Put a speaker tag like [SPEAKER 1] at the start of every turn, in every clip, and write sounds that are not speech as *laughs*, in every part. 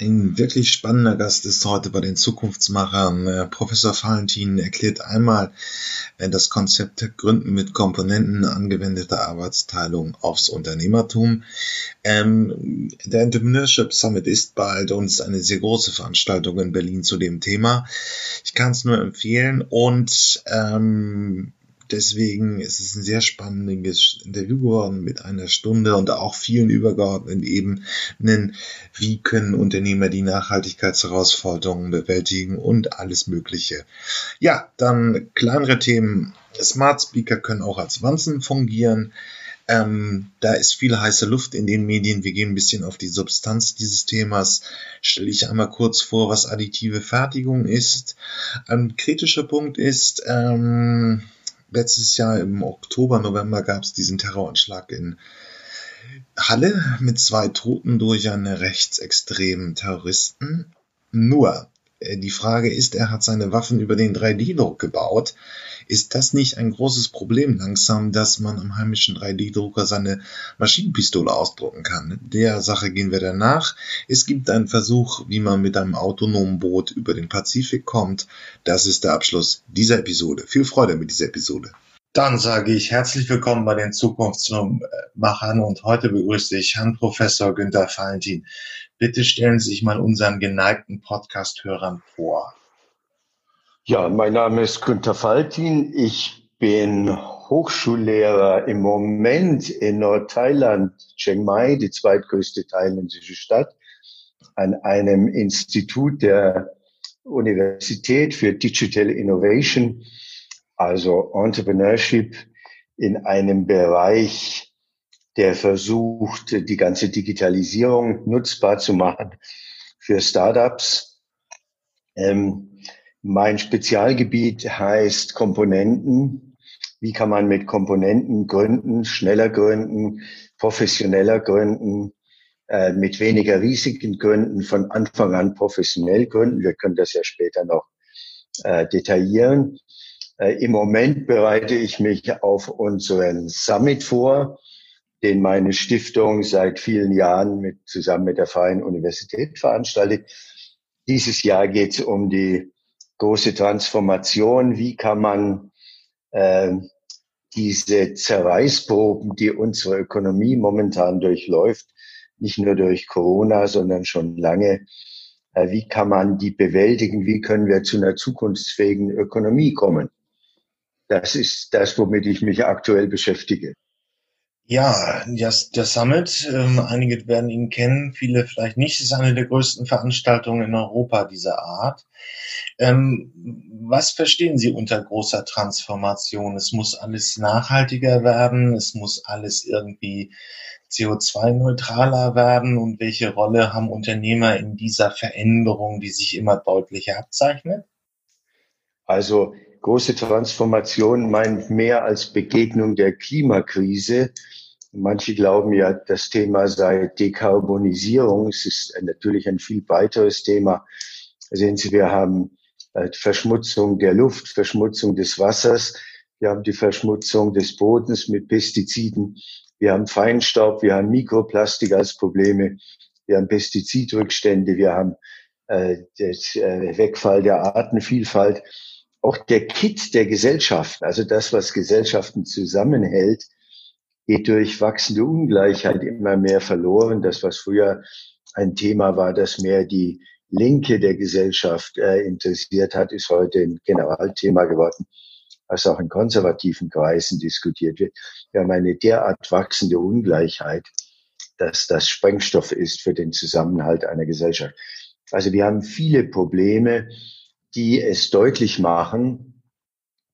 [SPEAKER 1] Ein wirklich spannender Gast ist heute bei den Zukunftsmachern. Äh, Professor Valentin erklärt einmal äh, das Konzept Gründen mit Komponenten angewendeter Arbeitsteilung aufs Unternehmertum. Ähm, der Entrepreneurship Summit ist bald und ist eine sehr große Veranstaltung in Berlin zu dem Thema. Ich kann es nur empfehlen und ähm, Deswegen ist es ein sehr spannendes Interview geworden mit einer Stunde und auch vielen übergeordneten Ebenen. Wie können Unternehmer die Nachhaltigkeitsherausforderungen bewältigen und alles Mögliche. Ja, dann kleinere Themen. Smart Speaker können auch als Wanzen fungieren. Ähm, da ist viel heiße Luft in den Medien. Wir gehen ein bisschen auf die Substanz dieses Themas. Stelle ich einmal kurz vor, was additive Fertigung ist. Ein kritischer Punkt ist, ähm, letztes Jahr im Oktober, November gab es diesen Terroranschlag in Halle mit zwei Toten durch einen rechtsextremen Terroristen. Nur, die Frage ist, er hat seine Waffen über den 3D-Druck gebaut. Ist das nicht ein großes Problem langsam, dass man am heimischen 3D-Drucker seine Maschinenpistole ausdrucken kann? Der Sache gehen wir danach. Es gibt einen Versuch, wie man mit einem autonomen Boot über den Pazifik kommt. Das ist der Abschluss dieser Episode. Viel Freude mit dieser Episode. Dann sage ich herzlich willkommen bei den Zukunftsmachern und heute begrüße ich Herrn Professor Günther Valentin. Bitte stellen Sie sich mal unseren geneigten Podcast-Hörern vor.
[SPEAKER 2] Ja, mein Name ist Günther Faltin. Ich bin Hochschullehrer im Moment in Nordthailand, Chiang Mai, die zweitgrößte thailändische Stadt, an einem Institut der Universität für Digital Innovation, also Entrepreneurship in einem Bereich der versucht, die ganze Digitalisierung nutzbar zu machen für Startups. Ähm, mein Spezialgebiet heißt Komponenten. Wie kann man mit Komponenten gründen, schneller gründen, professioneller gründen, äh, mit weniger Risiken gründen, von Anfang an professionell gründen. Wir können das ja später noch äh, detaillieren. Äh, Im Moment bereite ich mich auf unseren Summit vor den meine Stiftung seit vielen Jahren mit, zusammen mit der Freien Universität veranstaltet. Dieses Jahr geht es um die große Transformation. Wie kann man äh, diese Zerreißproben, die unsere Ökonomie momentan durchläuft, nicht nur durch Corona, sondern schon lange, äh, wie kann man die bewältigen? Wie können wir zu einer zukunftsfähigen Ökonomie kommen? Das ist das, womit ich mich aktuell beschäftige.
[SPEAKER 1] Ja, das, der Summit, ähm, einige werden ihn kennen, viele vielleicht nicht, ist eine der größten Veranstaltungen in Europa dieser Art. Ähm, was verstehen Sie unter großer Transformation? Es muss alles nachhaltiger werden, es muss alles irgendwie CO2-neutraler werden und welche Rolle haben Unternehmer in dieser Veränderung, die sich immer deutlicher abzeichnet?
[SPEAKER 2] Also große Transformation meint mehr als Begegnung der Klimakrise. Manche glauben ja, das Thema sei Dekarbonisierung. Es ist natürlich ein viel weiteres Thema. Sehen Sie, wir haben äh, Verschmutzung der Luft, Verschmutzung des Wassers. Wir haben die Verschmutzung des Bodens mit Pestiziden. Wir haben Feinstaub, wir haben Mikroplastik als Probleme. Wir haben Pestizidrückstände, wir haben äh, den äh, Wegfall der Artenvielfalt auch der Kit der Gesellschaften, also das, was Gesellschaften zusammenhält, geht durch wachsende Ungleichheit immer mehr verloren. Das, was früher ein Thema war, das mehr die Linke der Gesellschaft äh, interessiert hat, ist heute ein Generalthema geworden, was auch in konservativen Kreisen diskutiert wird. Wir haben eine derart wachsende Ungleichheit, dass das Sprengstoff ist für den Zusammenhalt einer Gesellschaft. Also wir haben viele Probleme, die es deutlich machen,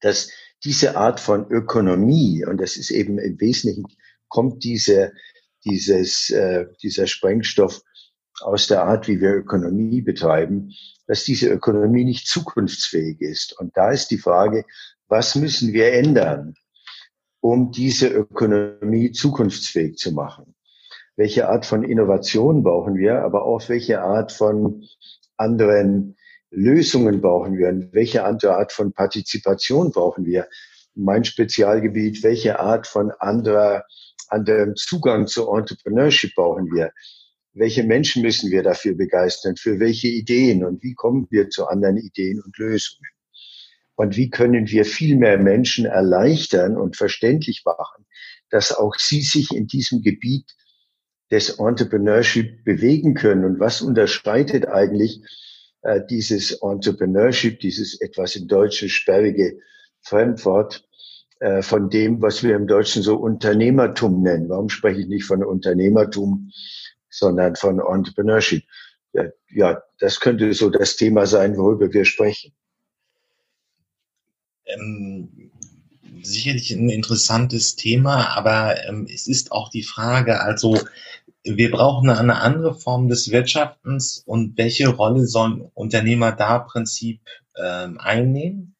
[SPEAKER 2] dass diese Art von Ökonomie, und das ist eben im Wesentlichen, kommt diese, dieses, äh, dieser Sprengstoff aus der Art, wie wir Ökonomie betreiben, dass diese Ökonomie nicht zukunftsfähig ist. Und da ist die Frage, was müssen wir ändern, um diese Ökonomie zukunftsfähig zu machen? Welche Art von Innovation brauchen wir, aber auch welche Art von anderen Lösungen brauchen wir? Welche andere Art von Partizipation brauchen wir? Mein Spezialgebiet, welche Art von anderer, anderem Zugang zu Entrepreneurship brauchen wir? welche Menschen müssen wir dafür begeistern, für welche Ideen und wie kommen wir zu anderen Ideen und Lösungen. Und wie können wir viel mehr Menschen erleichtern und verständlich machen, dass auch sie sich in diesem Gebiet des Entrepreneurship bewegen können und was unterscheidet eigentlich äh, dieses Entrepreneurship, dieses etwas im Deutschen sperrige Fremdwort äh, von dem, was wir im Deutschen so Unternehmertum nennen. Warum spreche ich nicht von Unternehmertum, sondern von Entrepreneurship? Ja, ja, das könnte so das Thema sein, worüber wir sprechen.
[SPEAKER 1] Ähm, sicherlich ein interessantes Thema, aber ähm, es ist auch die Frage, also wir brauchen eine andere Form des Wirtschaftens und welche Rolle sollen Unternehmer da Prinzip ähm, einnehmen?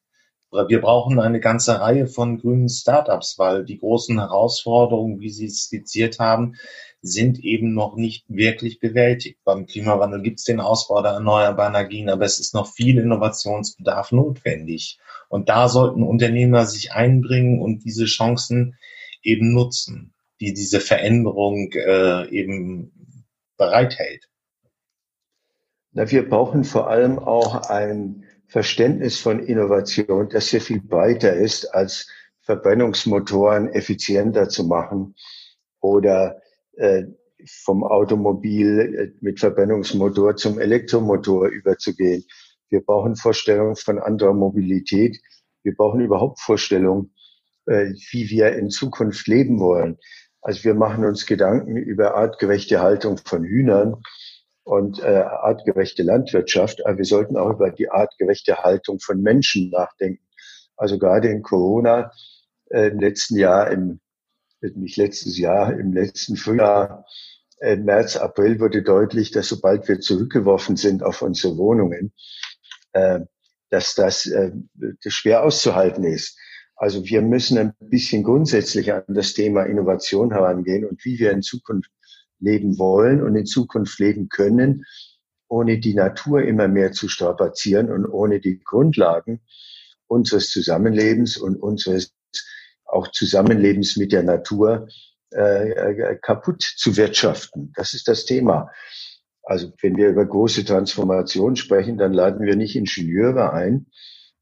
[SPEAKER 1] Wir brauchen eine ganze Reihe von grünen Startups, weil die großen Herausforderungen, wie Sie skizziert haben, sind eben noch nicht wirklich bewältigt. Beim Klimawandel gibt es den Ausbau der erneuerbaren Energien, aber es ist noch viel Innovationsbedarf notwendig. Und da sollten Unternehmer sich einbringen und diese Chancen eben nutzen die diese Veränderung äh, eben bereithält?
[SPEAKER 2] Na, wir brauchen vor allem auch ein Verständnis von Innovation, das sehr viel breiter ist, als Verbrennungsmotoren effizienter zu machen oder äh, vom Automobil äh, mit Verbrennungsmotor zum Elektromotor überzugehen. Wir brauchen Vorstellungen von anderer Mobilität. Wir brauchen überhaupt Vorstellungen, äh, wie wir in Zukunft leben wollen. Also wir machen uns Gedanken über artgerechte Haltung von Hühnern und äh, artgerechte Landwirtschaft, aber wir sollten auch über die artgerechte Haltung von Menschen nachdenken. Also gerade in Corona äh, im letzten Jahr, im nicht letztes Jahr, im letzten Frühjahr, äh, März, April wurde deutlich, dass sobald wir zurückgeworfen sind auf unsere Wohnungen, äh, dass das, äh, das schwer auszuhalten ist. Also wir müssen ein bisschen grundsätzlich an das Thema Innovation herangehen und wie wir in Zukunft leben wollen und in Zukunft leben können, ohne die Natur immer mehr zu strapazieren und ohne die Grundlagen unseres Zusammenlebens und unseres auch Zusammenlebens mit der Natur äh, äh kaputt zu wirtschaften. Das ist das Thema. Also wenn wir über große Transformation sprechen, dann laden wir nicht Ingenieure ein,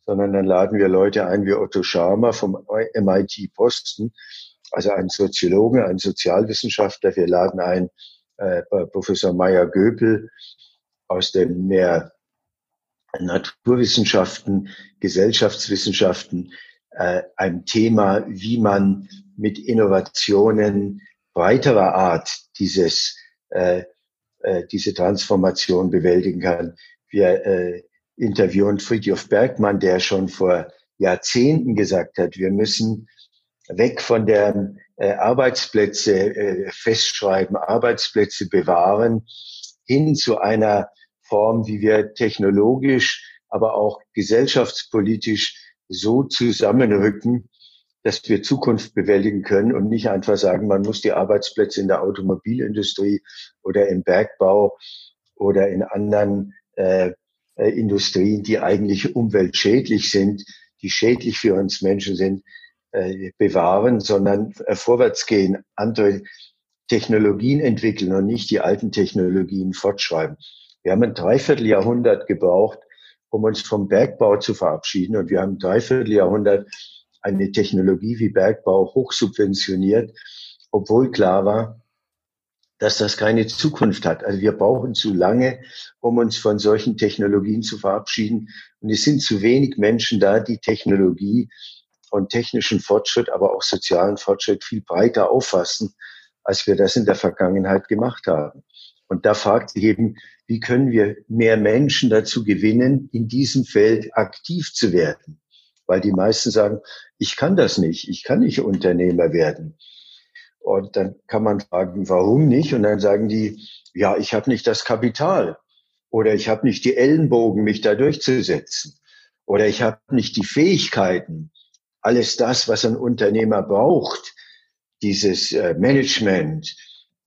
[SPEAKER 2] sondern dann laden wir Leute ein wie Otto Scharmer vom MIT Boston, also einen Soziologen, einen Sozialwissenschaftler. Wir laden ein äh, Professor Meyer Göpel aus den mehr Naturwissenschaften, Gesellschaftswissenschaften, äh, ein Thema, wie man mit Innovationen breiterer Art dieses, äh, äh, diese Transformation bewältigen kann. Wir äh, interviewen Friedhof Bergmann, der schon vor Jahrzehnten gesagt hat, wir müssen weg von der äh, Arbeitsplätze äh, festschreiben, Arbeitsplätze bewahren, hin zu einer Form, wie wir technologisch, aber auch gesellschaftspolitisch so zusammenrücken, dass wir Zukunft bewältigen können und nicht einfach sagen, man muss die Arbeitsplätze in der Automobilindustrie oder im Bergbau oder in anderen äh, äh, Industrien, die eigentlich umweltschädlich sind, die schädlich für uns Menschen sind, äh, bewahren, sondern äh, vorwärts gehen, andere Technologien entwickeln und nicht die alten Technologien fortschreiben. Wir haben ein Dreivierteljahrhundert gebraucht, um uns vom Bergbau zu verabschieden. Und wir haben ein Dreivierteljahrhundert eine Technologie wie Bergbau hochsubventioniert, obwohl klar war, dass das keine Zukunft hat. Also wir brauchen zu lange, um uns von solchen Technologien zu verabschieden. Und es sind zu wenig Menschen da, die Technologie und technischen Fortschritt, aber auch sozialen Fortschritt viel breiter auffassen, als wir das in der Vergangenheit gemacht haben. Und da fragt sich eben, wie können wir mehr Menschen dazu gewinnen, in diesem Feld aktiv zu werden? Weil die meisten sagen, ich kann das nicht, ich kann nicht Unternehmer werden. Und dann kann man fragen, warum nicht? Und dann sagen die, ja, ich habe nicht das Kapital oder ich habe nicht die Ellenbogen, mich da durchzusetzen oder ich habe nicht die Fähigkeiten. Alles das, was ein Unternehmer braucht, dieses äh, Management,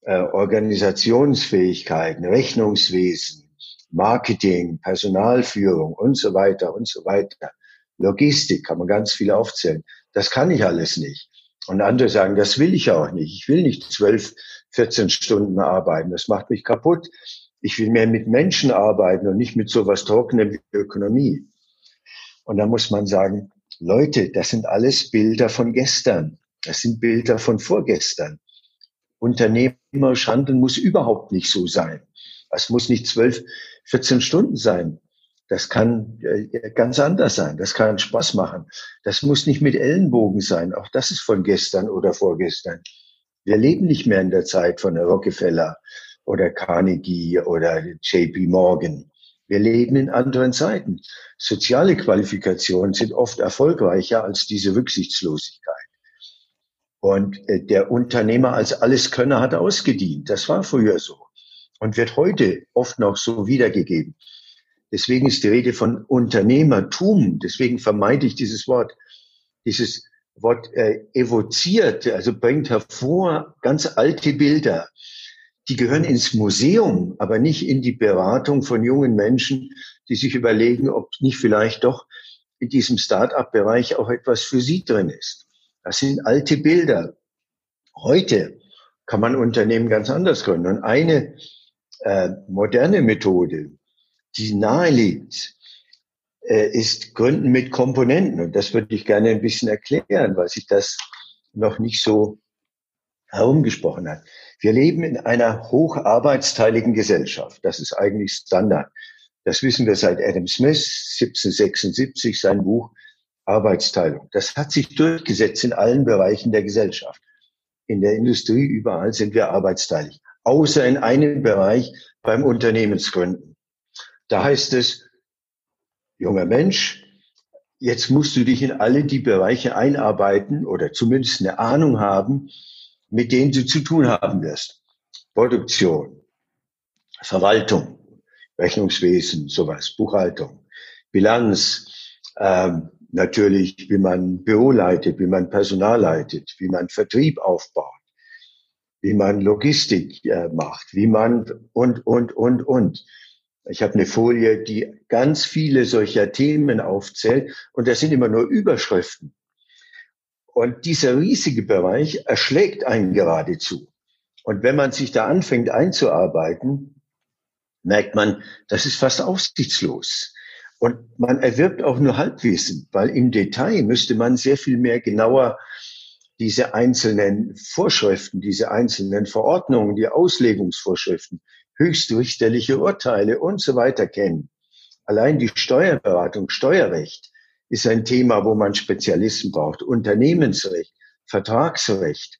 [SPEAKER 2] äh, Organisationsfähigkeiten, Rechnungswesen, Marketing, Personalführung und so weiter und so weiter. Logistik kann man ganz viel aufzählen. Das kann ich alles nicht. Und andere sagen, das will ich auch nicht. Ich will nicht zwölf 14 Stunden arbeiten. Das macht mich kaputt. Ich will mehr mit Menschen arbeiten und nicht mit sowas Trockenem wie Ökonomie. Und da muss man sagen, Leute, das sind alles Bilder von gestern. Das sind Bilder von vorgestern. Unternehmerisch handeln muss überhaupt nicht so sein. Es muss nicht zwölf, 14 Stunden sein. Das kann äh, ganz anders sein. Das kann Spaß machen. Das muss nicht mit Ellenbogen sein. Auch das ist von gestern oder vorgestern. Wir leben nicht mehr in der Zeit von Rockefeller oder Carnegie oder JP Morgan. Wir leben in anderen Zeiten. Soziale Qualifikationen sind oft erfolgreicher als diese Rücksichtslosigkeit. Und äh, der Unternehmer als Alleskönner hat ausgedient. Das war früher so und wird heute oft noch so wiedergegeben. Deswegen ist die Rede von Unternehmertum. Deswegen vermeide ich dieses Wort. Dieses Wort äh, evoziert, also bringt hervor ganz alte Bilder. Die gehören ins Museum, aber nicht in die Beratung von jungen Menschen, die sich überlegen, ob nicht vielleicht doch in diesem Start-up-Bereich auch etwas für sie drin ist. Das sind alte Bilder. Heute kann man Unternehmen ganz anders gründen. Und eine äh, moderne Methode, die nahe liegt, äh, ist Gründen mit Komponenten. Und das würde ich gerne ein bisschen erklären, weil sich das noch nicht so herumgesprochen hat. Wir leben in einer hocharbeitsteiligen Gesellschaft. Das ist eigentlich Standard. Das wissen wir seit Adam Smith, 1776, sein Buch Arbeitsteilung. Das hat sich durchgesetzt in allen Bereichen der Gesellschaft. In der Industrie, überall sind wir arbeitsteilig. Außer in einem Bereich beim Unternehmensgründen. Da heißt es, junger Mensch, jetzt musst du dich in alle die Bereiche einarbeiten oder zumindest eine Ahnung haben, mit denen du zu tun haben wirst. Produktion, Verwaltung, Rechnungswesen, sowas, Buchhaltung, Bilanz, ähm, natürlich, wie man Büro leitet, wie man Personal leitet, wie man Vertrieb aufbaut, wie man Logistik äh, macht, wie man und, und, und, und. Ich habe eine Folie, die ganz viele solcher Themen aufzählt und das sind immer nur Überschriften. Und dieser riesige Bereich erschlägt einen geradezu. Und wenn man sich da anfängt einzuarbeiten, merkt man, das ist fast aussichtslos. Und man erwirbt auch nur Halbwissen, weil im Detail müsste man sehr viel mehr genauer diese einzelnen Vorschriften, diese einzelnen Verordnungen, die Auslegungsvorschriften, höchstrichterliche Urteile und so weiter kennen. Allein die Steuerberatung, Steuerrecht ist ein Thema, wo man Spezialisten braucht. Unternehmensrecht, Vertragsrecht,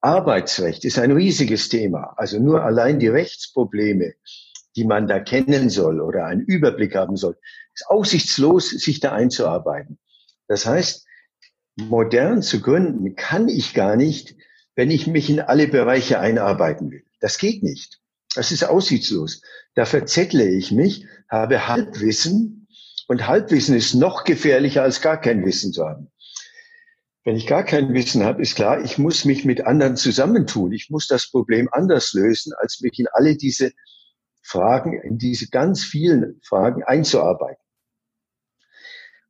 [SPEAKER 2] Arbeitsrecht ist ein riesiges Thema. Also nur allein die Rechtsprobleme, die man da kennen soll oder einen Überblick haben soll, ist aussichtslos, sich da einzuarbeiten. Das heißt, modern zu gründen kann ich gar nicht, wenn ich mich in alle Bereiche einarbeiten will. Das geht nicht. Das ist aussichtslos. Da verzettle ich mich, habe Halbwissen und Halbwissen ist noch gefährlicher als gar kein Wissen zu haben. Wenn ich gar kein Wissen habe, ist klar, ich muss mich mit anderen zusammentun. Ich muss das Problem anders lösen, als mich in alle diese Fragen, in diese ganz vielen Fragen einzuarbeiten.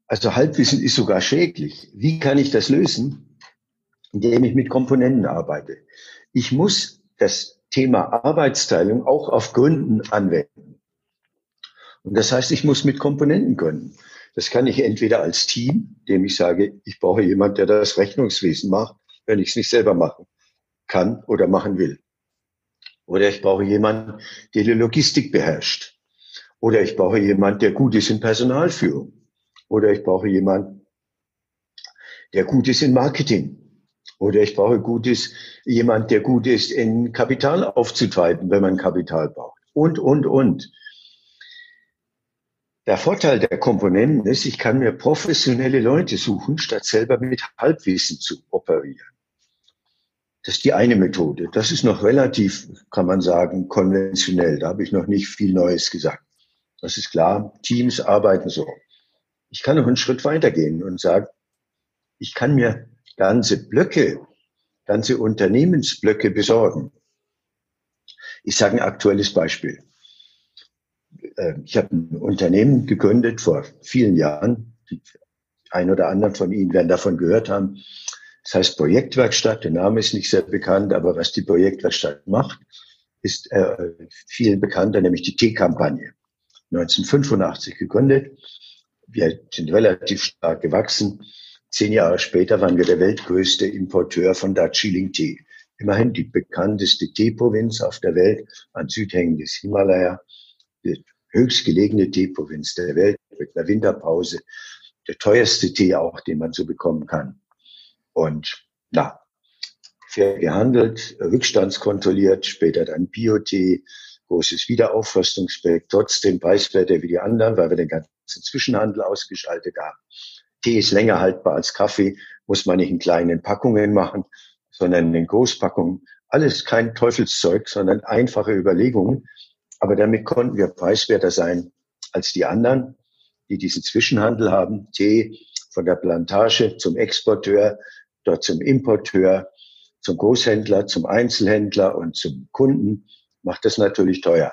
[SPEAKER 2] Also Halbwissen ist sogar schädlich. Wie kann ich das lösen? Indem ich mit Komponenten arbeite. Ich muss das Thema Arbeitsteilung auch auf Gründen anwenden. Und das heißt, ich muss mit Komponenten gründen. Das kann ich entweder als Team, dem ich sage, ich brauche jemanden, der das Rechnungswesen macht, wenn ich es nicht selber machen kann oder machen will. Oder ich brauche jemanden, der die Logistik beherrscht. Oder ich brauche jemanden, der gut ist in Personalführung. Oder ich brauche jemanden, der gut ist in Marketing. Oder ich brauche gutes, jemand, der gut ist in Kapital aufzutreiben, wenn man Kapital braucht. Und, und, und. Der Vorteil der Komponenten ist, ich kann mir professionelle Leute suchen, statt selber mit Halbwissen zu operieren. Das ist die eine Methode. Das ist noch relativ, kann man sagen, konventionell. Da habe ich noch nicht viel Neues gesagt. Das ist klar. Teams arbeiten so. Ich kann noch einen Schritt weitergehen und sagen, ich kann mir ganze Blöcke, ganze Unternehmensblöcke besorgen. Ich sage ein aktuelles Beispiel. Ähm, ich habe ein Unternehmen gegründet vor vielen Jahren. ein oder anderen von Ihnen werden davon gehört haben. Das heißt Projektwerkstatt, der Name ist nicht sehr bekannt, aber was die Projektwerkstatt macht, ist äh, vielen bekannter, nämlich die Teekampagne. 1985 gegründet. Wir sind relativ stark gewachsen. Zehn Jahre später waren wir der weltgrößte Importeur von Darjeeling-Tee. Immerhin die bekannteste Teeprovinz auf der Welt an Südhängen des Himalaya, die höchstgelegene Teeprovinz der Welt mit einer Winterpause, der teuerste Tee auch, den man so bekommen kann. Und na, fair gehandelt, rückstandskontrolliert, später dann Biotee, großes Wiederaufforstungsprojekt, trotzdem preiswerter wie die anderen, weil wir den ganzen Zwischenhandel ausgeschaltet haben. Tee ist länger haltbar als Kaffee, muss man nicht in kleinen Packungen machen, sondern in Großpackungen. Alles kein Teufelszeug, sondern einfache Überlegungen. Aber damit konnten wir preiswerter sein als die anderen, die diesen Zwischenhandel haben. Tee von der Plantage zum Exporteur, dort zum Importeur, zum Großhändler, zum Einzelhändler und zum Kunden macht das natürlich teuer.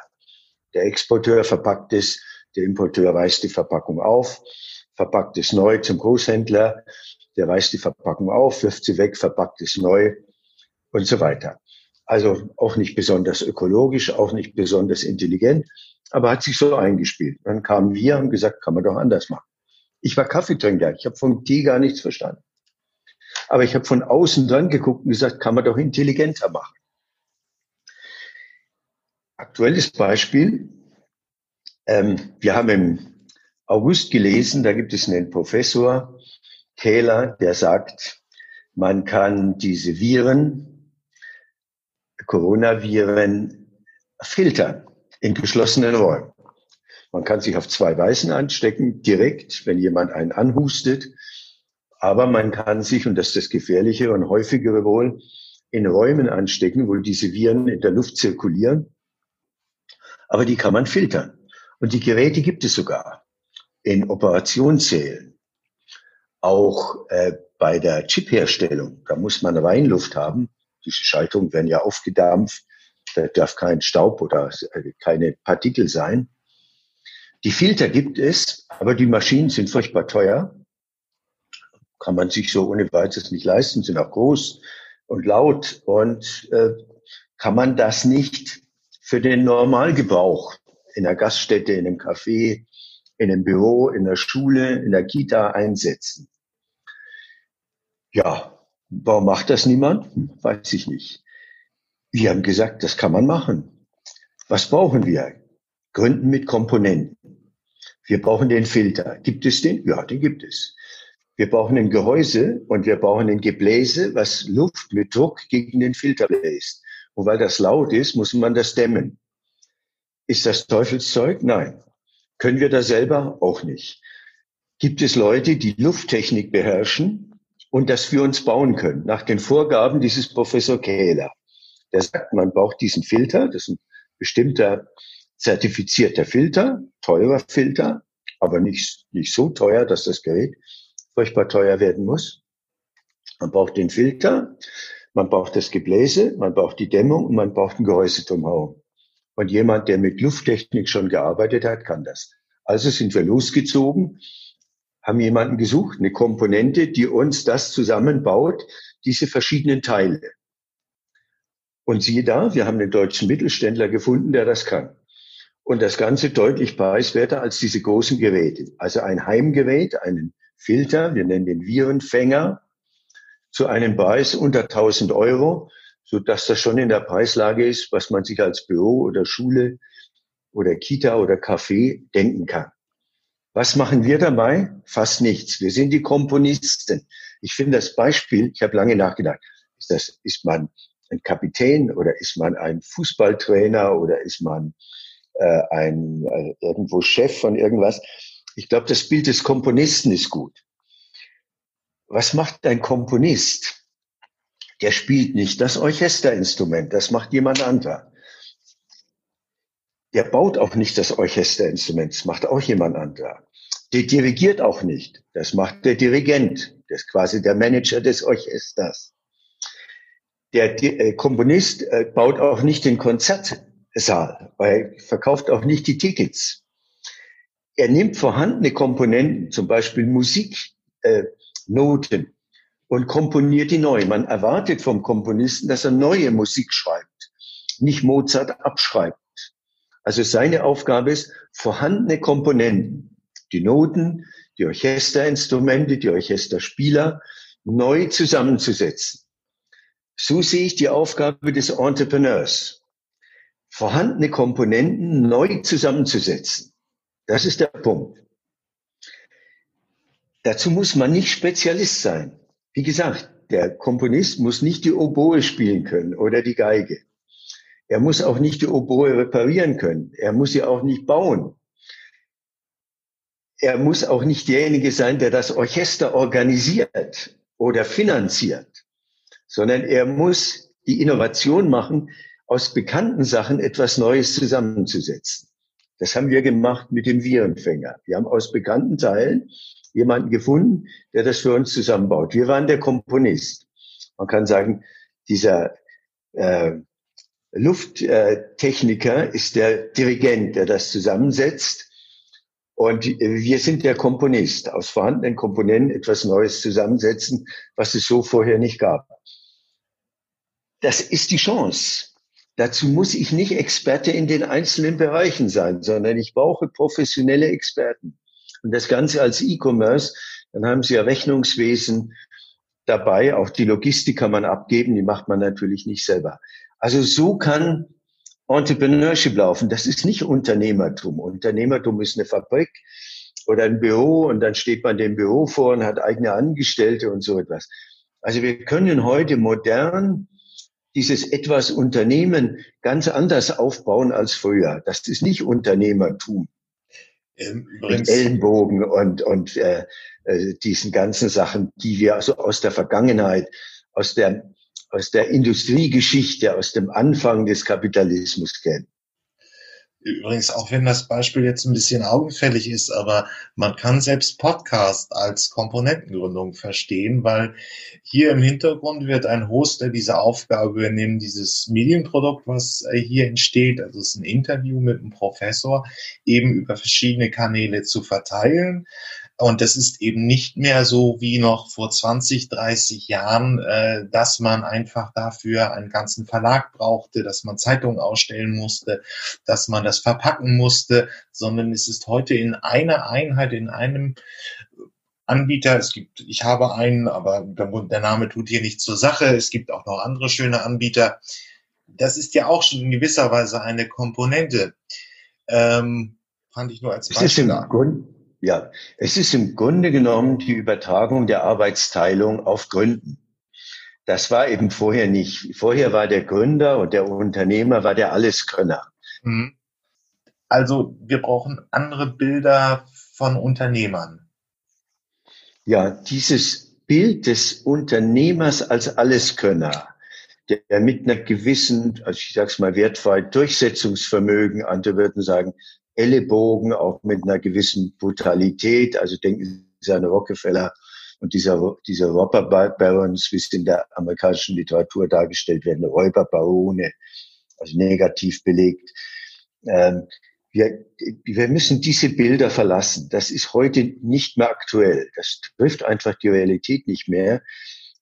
[SPEAKER 2] Der Exporteur verpackt es, der Importeur weist die Verpackung auf, verpackt es neu zum Großhändler, der weist die Verpackung auf, wirft sie weg, verpackt es neu und so weiter. Also auch nicht besonders ökologisch, auch nicht besonders intelligent, aber hat sich so eingespielt. Dann kamen wir und gesagt, kann man doch anders machen. Ich war Kaffeetrinker, ich habe von Tee gar nichts verstanden. Aber ich habe von außen dran geguckt und gesagt, kann man doch intelligenter machen. Aktuelles Beispiel. Ähm, wir haben im August gelesen, da gibt es einen Professor, Kähler, der sagt, man kann diese Viren, Coronaviren, filtern in geschlossenen Räumen. Man kann sich auf zwei Weisen anstecken, direkt, wenn jemand einen anhustet. Aber man kann sich, und das ist das Gefährlichere und häufigere wohl, in Räumen anstecken, wo diese Viren in der Luft zirkulieren. Aber die kann man filtern. Und die Geräte gibt es sogar in Operationssälen. Auch äh, bei der Chipherstellung, da muss man Reinluft haben. Diese Schaltungen werden ja aufgedampft. Da darf kein Staub oder äh, keine Partikel sein. Die Filter gibt es, aber die Maschinen sind furchtbar teuer. Kann man sich so ohne weiteres nicht leisten, sind auch groß und laut und äh, kann man das nicht für den Normalgebrauch in der Gaststätte, in einem Café, in einem Büro, in der Schule, in der Kita einsetzen. Ja, warum macht das niemand? Weiß ich nicht. Wir haben gesagt, das kann man machen. Was brauchen wir? Gründen mit Komponenten. Wir brauchen den Filter. Gibt es den? Ja, den gibt es. Wir brauchen ein Gehäuse und wir brauchen ein Gebläse, was Luft mit Druck gegen den Filter bläst. Und weil das laut ist, muss man das dämmen. Ist das Teufelszeug? Nein. Können wir das selber? Auch nicht. Gibt es Leute, die Lufttechnik beherrschen und das für uns bauen können, nach den Vorgaben dieses Professor Kähler? Der sagt, man braucht diesen Filter, das ist ein bestimmter zertifizierter Filter, teurer Filter, aber nicht, nicht so teuer, dass das Gerät furchtbar teuer werden muss. Man braucht den Filter, man braucht das Gebläse, man braucht die Dämmung und man braucht ein Gehäuse drumherum. Und jemand, der mit Lufttechnik schon gearbeitet hat, kann das. Also sind wir losgezogen, haben jemanden gesucht, eine Komponente, die uns das zusammenbaut, diese verschiedenen Teile. Und siehe da, wir haben den deutschen Mittelständler gefunden, der das kann. Und das Ganze deutlich preiswerter als diese großen Geräte. Also ein Heimgerät, einen Filter, wir nennen den Virenfänger, zu einem Preis unter 1000 Euro, so dass das schon in der Preislage ist, was man sich als Büro oder Schule oder Kita oder Café denken kann. Was machen wir dabei? Fast nichts. Wir sind die Komponisten. Ich finde das Beispiel, ich habe lange nachgedacht, ist, das, ist man ein Kapitän oder ist man ein Fußballtrainer oder ist man äh, ein äh, irgendwo Chef von irgendwas? Ich glaube, das Bild des Komponisten ist gut was macht ein Komponist? Der spielt nicht das Orchesterinstrument, das macht jemand anderer. Der baut auch nicht das Orchesterinstrument, das macht auch jemand anderer. Der dirigiert auch nicht, das macht der Dirigent, das ist quasi der Manager des Orchesters. Der äh, Komponist äh, baut auch nicht den Konzertsaal, weil er verkauft auch nicht die Tickets. Er nimmt vorhandene Komponenten, zum Beispiel Musik, äh, und komponiert die neu. Man erwartet vom Komponisten, dass er neue Musik schreibt, nicht Mozart abschreibt. Also seine Aufgabe ist, vorhandene Komponenten, die Noten, die Orchesterinstrumente, die Orchesterspieler neu zusammenzusetzen. So sehe ich die Aufgabe des Entrepreneurs. Vorhandene Komponenten neu zusammenzusetzen. Das ist der Punkt. Dazu muss man nicht Spezialist sein. Wie gesagt, der Komponist muss nicht die Oboe spielen können oder die Geige. Er muss auch nicht die Oboe reparieren können. Er muss sie auch nicht bauen. Er muss auch nicht derjenige sein, der das Orchester organisiert oder finanziert, sondern er muss die Innovation machen, aus bekannten Sachen etwas Neues zusammenzusetzen. Das haben wir gemacht mit dem Virenfänger. Wir haben aus bekannten Teilen jemanden gefunden, der das für uns zusammenbaut. Wir waren der Komponist. Man kann sagen, dieser äh, Lufttechniker ist der Dirigent, der das zusammensetzt. Und wir sind der Komponist, aus vorhandenen Komponenten etwas Neues zusammensetzen, was es so vorher nicht gab. Das ist die Chance. Dazu muss ich nicht Experte in den einzelnen Bereichen sein, sondern ich brauche professionelle Experten. Und das Ganze als E-Commerce, dann haben Sie ja Rechnungswesen dabei, auch die Logistik kann man abgeben, die macht man natürlich nicht selber. Also so kann Entrepreneurship laufen. Das ist nicht Unternehmertum. Unternehmertum ist eine Fabrik oder ein Büro und dann steht man dem Büro vor und hat eigene Angestellte und so etwas. Also wir können heute modern dieses etwas Unternehmen ganz anders aufbauen als früher. Das ist nicht Unternehmertum. Ähm, Mit Ellenbogen und, und äh, äh, diesen ganzen Sachen, die wir also aus der Vergangenheit, aus der aus der Industriegeschichte, aus dem Anfang des Kapitalismus kennen.
[SPEAKER 1] Übrigens, auch wenn das Beispiel jetzt ein bisschen augenfällig ist, aber man kann selbst Podcast als Komponentengründung verstehen, weil hier im Hintergrund wird ein Hoster diese Aufgabe übernehmen, dieses Medienprodukt, was äh, hier entsteht, also es ist ein Interview mit einem Professor, eben über verschiedene Kanäle zu verteilen. Und das ist eben nicht mehr so wie noch vor 20, 30 Jahren, äh, dass man einfach dafür einen ganzen Verlag brauchte, dass man Zeitungen ausstellen musste, dass man das verpacken musste, sondern es ist heute in einer Einheit, in einem Anbieter. Es gibt, ich habe einen, aber der Name tut hier nicht zur Sache. Es gibt auch noch andere schöne Anbieter. Das ist ja auch schon in gewisser Weise eine Komponente. Ähm, fand ich nur als
[SPEAKER 2] Beispiel. Ja, es ist im Grunde genommen die Übertragung der Arbeitsteilung auf Gründen. Das war eben vorher nicht. Vorher war der Gründer und der Unternehmer war der Alleskönner. Mhm.
[SPEAKER 1] Also wir brauchen andere Bilder von Unternehmern.
[SPEAKER 2] Ja, dieses Bild des Unternehmers als Alleskönner, der mit einer gewissen, also ich sag's mal wertfrei, Durchsetzungsvermögen, andere würden sagen, Ellenbogen, auch mit einer gewissen Brutalität. Also denken Sie an Rockefeller und dieser, dieser Robber Barons, wie es in der amerikanischen Literatur dargestellt werden, Räuberbarone, also negativ belegt. Ähm, wir, wir müssen diese Bilder verlassen. Das ist heute nicht mehr aktuell. Das trifft einfach die Realität nicht mehr.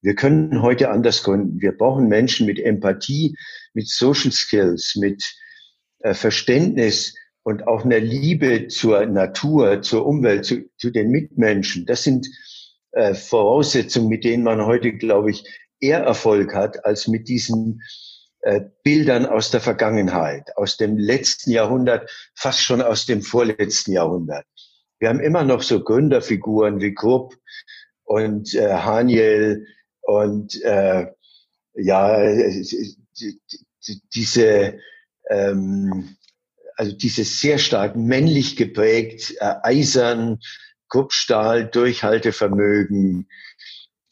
[SPEAKER 2] Wir können heute anders gründen. Wir brauchen Menschen mit Empathie, mit Social Skills, mit äh, Verständnis und auch eine Liebe zur Natur, zur Umwelt, zu, zu den Mitmenschen. Das sind äh, Voraussetzungen, mit denen man heute, glaube ich, eher Erfolg hat als mit diesen äh, Bildern aus der Vergangenheit, aus dem letzten Jahrhundert, fast schon aus dem vorletzten Jahrhundert. Wir haben immer noch so Gründerfiguren wie Krupp und äh, Haniel und äh, ja, diese ähm, also dieses sehr stark männlich geprägt, äh, eisern, Kruppstahl, Durchhaltevermögen,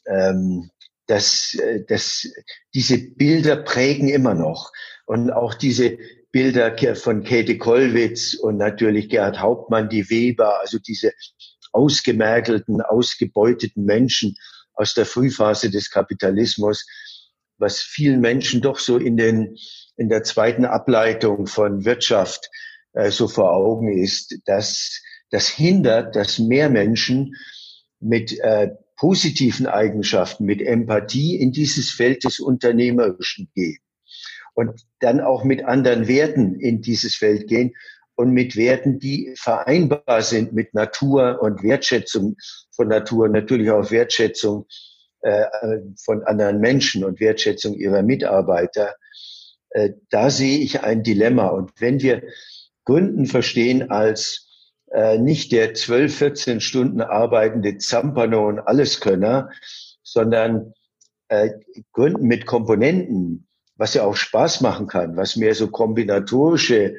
[SPEAKER 2] ähm, das, äh, das, diese Bilder prägen immer noch. Und auch diese Bilder von Käthe Kollwitz und natürlich Gerhard Hauptmann, die Weber, also diese ausgemergelten, ausgebeuteten Menschen aus der Frühphase des Kapitalismus, was vielen Menschen doch so in den in der zweiten Ableitung von Wirtschaft äh, so vor Augen ist, dass das hindert, dass mehr Menschen mit äh, positiven Eigenschaften, mit Empathie in dieses Feld des Unternehmerischen gehen und dann auch mit anderen Werten in dieses Feld gehen und mit Werten, die vereinbar sind mit Natur und Wertschätzung von Natur, natürlich auch Wertschätzung äh, von anderen Menschen und Wertschätzung ihrer Mitarbeiter. Äh, da sehe ich ein Dilemma. Und wenn wir Gründen verstehen als äh, nicht der 12, 14 Stunden arbeitende Zampano und Alleskönner, sondern äh, Gründen mit Komponenten, was ja auch Spaß machen kann, was mehr so kombinatorische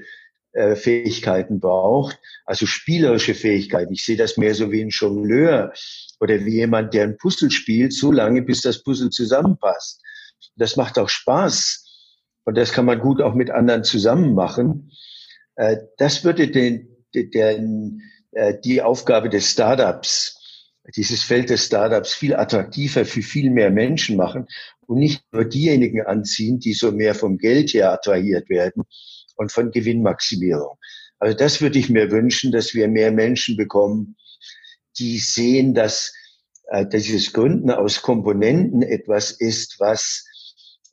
[SPEAKER 2] äh, Fähigkeiten braucht, also spielerische Fähigkeiten. Ich sehe das mehr so wie ein Jongleur oder wie jemand, der ein Puzzle spielt, so lange, bis das Puzzle zusammenpasst. Das macht auch Spaß und das kann man gut auch mit anderen zusammen machen. Äh, das würde den, den, äh, die Aufgabe des Startups dieses Feld des Startups viel attraktiver für viel mehr Menschen machen und nicht nur diejenigen anziehen, die so mehr vom Geld her attrahiert werden und von Gewinnmaximierung. Also das würde ich mir wünschen, dass wir mehr Menschen bekommen, die sehen, dass äh, dieses Gründen aus Komponenten etwas ist, was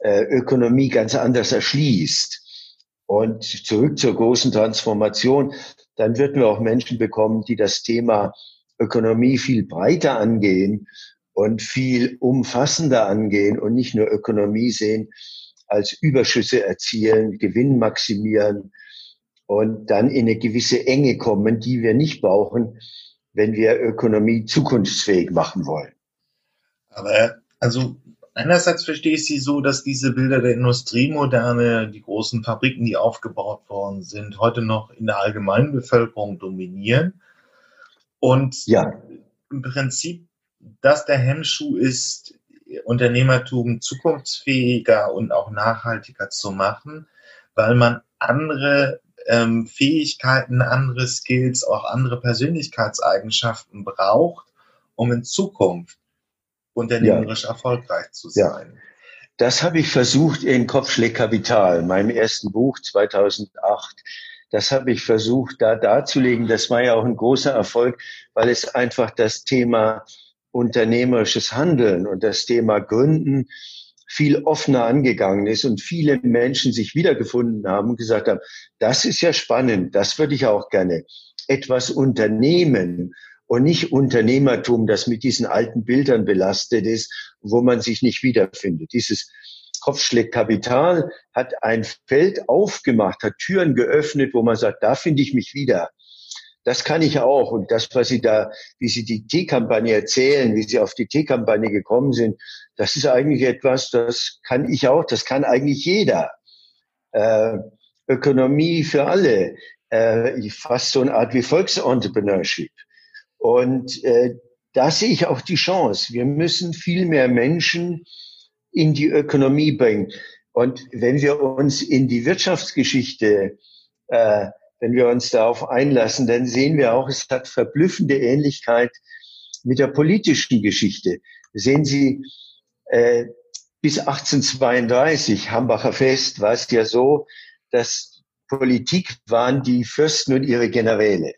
[SPEAKER 2] äh, Ökonomie ganz anders erschließt. Und zurück zur großen Transformation, dann würden wir auch Menschen bekommen, die das Thema Ökonomie viel breiter angehen und viel umfassender angehen und nicht nur Ökonomie sehen als Überschüsse erzielen, Gewinn maximieren und dann in eine gewisse Enge kommen, die wir nicht brauchen, wenn wir Ökonomie zukunftsfähig machen wollen.
[SPEAKER 1] Aber also einerseits verstehe ich Sie so, dass diese Bilder der Industriemoderne, die großen Fabriken, die aufgebaut worden sind, heute noch in der allgemeinen Bevölkerung dominieren. Und ja. im Prinzip, dass der Hemmschuh ist, Unternehmertum zukunftsfähiger und auch nachhaltiger zu machen, weil man andere ähm, Fähigkeiten, andere Skills, auch andere Persönlichkeitseigenschaften braucht, um in Zukunft unternehmerisch ja. erfolgreich zu sein. Ja.
[SPEAKER 2] Das habe ich versucht in Kopfschläg Kapital, meinem ersten Buch 2008 das habe ich versucht, da darzulegen. Das war ja auch ein großer Erfolg, weil es einfach das Thema unternehmerisches Handeln und das Thema Gründen viel offener angegangen ist und viele Menschen sich wiedergefunden haben und gesagt haben, das ist ja spannend, das würde ich auch gerne. Etwas unternehmen und nicht Unternehmertum, das mit diesen alten Bildern belastet ist, wo man sich nicht wiederfindet. Dieses Kopfschläg Kapital hat ein Feld aufgemacht, hat Türen geöffnet, wo man sagt, da finde ich mich wieder. Das kann ich auch. Und das, was Sie da, wie Sie die T-Kampagne erzählen, wie Sie auf die T-Kampagne gekommen sind, das ist eigentlich etwas, das kann ich auch, das kann eigentlich jeder. Äh, Ökonomie für alle, äh, fast so eine Art wie Volksentrepreneurship. Und äh, da sehe ich auch die Chance. Wir müssen viel mehr Menschen in die Ökonomie bringen. Und wenn wir uns in die Wirtschaftsgeschichte, äh, wenn wir uns darauf einlassen, dann sehen wir auch, es hat verblüffende Ähnlichkeit mit der politischen Geschichte. Sehen Sie, äh, bis 1832, Hambacher Fest, war es ja so, dass Politik waren die Fürsten und ihre Generäle.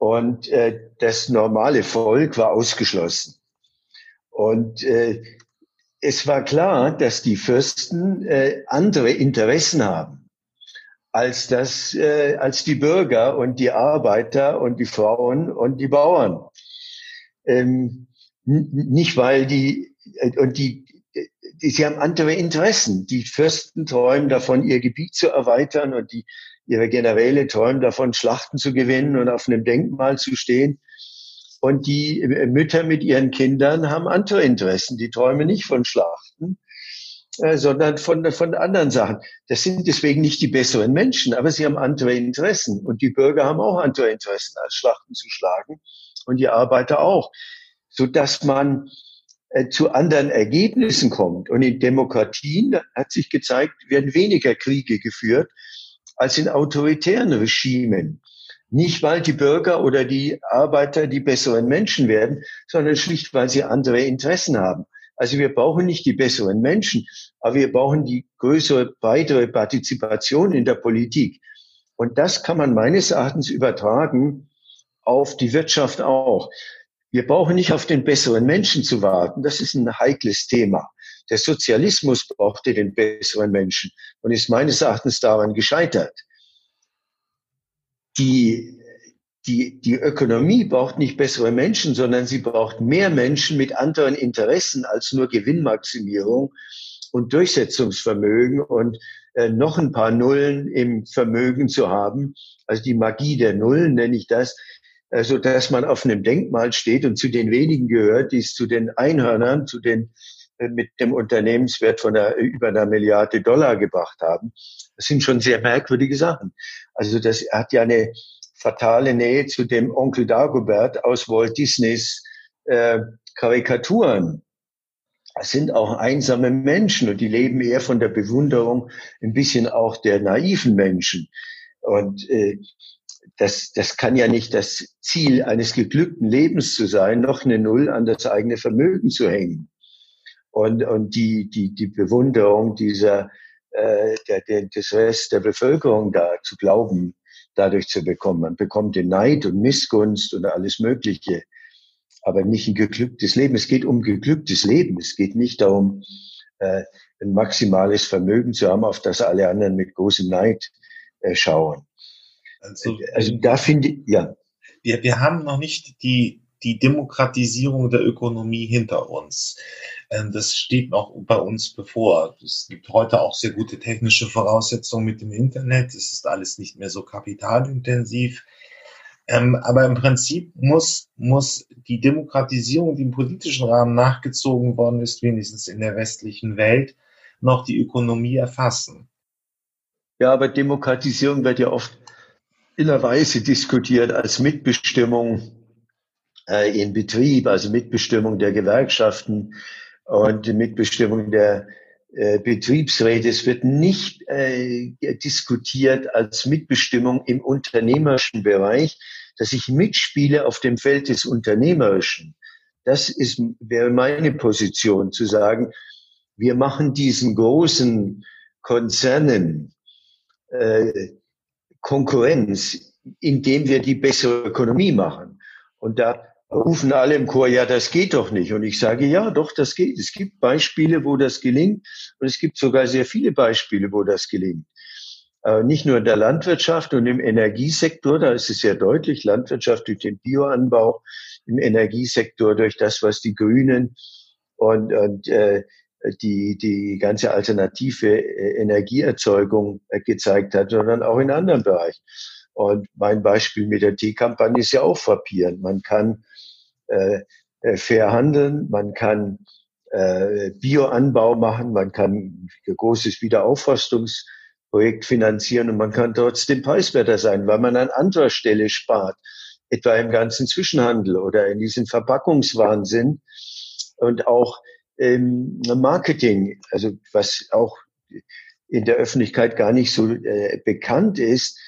[SPEAKER 2] Und äh, das normale Volk war ausgeschlossen. Und äh, es war klar, dass die Fürsten äh, andere Interessen haben als das, äh, als die Bürger und die Arbeiter und die Frauen und die Bauern. Ähm, nicht weil die äh, und die, die, sie haben andere Interessen. Die Fürsten träumen davon, ihr Gebiet zu erweitern und die ihre Generäle träumen davon, Schlachten zu gewinnen und auf einem Denkmal zu stehen. Und die äh, Mütter mit ihren Kindern haben andere Interessen. Die träumen nicht von Schlachten, äh, sondern von, von anderen Sachen. Das sind deswegen nicht die besseren Menschen, aber sie haben andere Interessen. Und die Bürger haben auch andere Interessen, als Schlachten zu schlagen. Und die Arbeiter auch. Sodass man äh, zu anderen Ergebnissen kommt. Und in Demokratien hat sich gezeigt, werden weniger Kriege geführt als in autoritären Regimen. Nicht, weil die Bürger oder die Arbeiter die besseren Menschen werden, sondern schlicht, weil sie andere Interessen haben. Also wir brauchen nicht die besseren Menschen, aber wir brauchen die größere, weitere Partizipation in der Politik. Und das kann man meines Erachtens übertragen auf die Wirtschaft auch. wir brauchen nicht auf den besseren Menschen zu warten. Das ist ein heikles Thema. Der Sozialismus brauchte den besseren Menschen und ist meines Erachtens daran gescheitert. Die, die, die Ökonomie braucht nicht bessere Menschen, sondern sie braucht mehr Menschen mit anderen Interessen als nur Gewinnmaximierung und Durchsetzungsvermögen und äh, noch ein paar Nullen im Vermögen zu haben. Also die Magie der Nullen nenne ich das, äh, so dass man auf einem Denkmal steht und zu den wenigen gehört, die es zu den Einhörnern, zu den mit dem Unternehmenswert von einer, über einer Milliarde Dollar gebracht haben. Das sind schon sehr merkwürdige Sachen. Also das hat ja eine fatale Nähe zu dem Onkel Dagobert aus Walt Disneys äh, Karikaturen. Es sind auch einsame Menschen und die leben eher von der Bewunderung, ein bisschen auch der naiven Menschen. Und äh, das, das kann ja nicht das Ziel eines geglückten Lebens zu sein, noch eine Null an das eigene Vermögen zu hängen. Und, und die, die, die Bewunderung dieser, äh, der, der, des Rest der Bevölkerung da zu glauben, dadurch zu bekommen. Man bekommt den Neid und Missgunst und alles Mögliche, aber nicht ein geglücktes Leben. Es geht um geglücktes Leben. Es geht nicht darum, äh, ein maximales Vermögen zu haben, auf das alle anderen mit großem Neid äh, schauen. Also, also da finde ich, ja.
[SPEAKER 1] Wir, wir haben noch nicht die, die Demokratisierung der Ökonomie hinter uns. Ähm, das steht noch bei uns bevor. Es gibt heute auch sehr gute technische Voraussetzungen mit dem Internet. Es ist alles nicht mehr so kapitalintensiv. Ähm, aber im Prinzip muss, muss die Demokratisierung, die im politischen Rahmen nachgezogen worden ist, wenigstens in der westlichen Welt, noch die Ökonomie erfassen.
[SPEAKER 2] Ja, aber Demokratisierung wird ja oft in der Weise diskutiert als Mitbestimmung äh, in Betrieb, also Mitbestimmung der Gewerkschaften, und die Mitbestimmung der äh, Betriebsräte. Es wird nicht äh, diskutiert als Mitbestimmung im unternehmerischen Bereich, dass ich mitspiele auf dem Feld des Unternehmerischen. Das ist, wäre meine Position, zu sagen, wir machen diesen großen Konzernen äh, Konkurrenz, indem wir die bessere Ökonomie machen. Und da rufen alle im Chor, ja, das geht doch nicht. Und ich sage, ja, doch, das geht. Es gibt Beispiele, wo das gelingt. Und es gibt sogar sehr viele Beispiele, wo das gelingt. Äh, nicht nur in der Landwirtschaft und im Energiesektor, da ist es sehr deutlich, Landwirtschaft durch den Bioanbau, im Energiesektor durch das, was die Grünen und, und äh, die, die ganze alternative äh, Energieerzeugung äh, gezeigt hat, sondern auch in anderen Bereichen. Und mein Beispiel mit der Teekampagne ist ja auch frappierend. Man kann fair handeln, man kann äh, Bioanbau machen, man kann ein großes Wiederaufforstungsprojekt finanzieren und man kann trotzdem preiswerter sein, weil man an anderer Stelle spart, etwa im ganzen Zwischenhandel oder in diesem Verpackungswahnsinn und auch im Marketing, also was auch in der Öffentlichkeit gar nicht so äh, bekannt ist,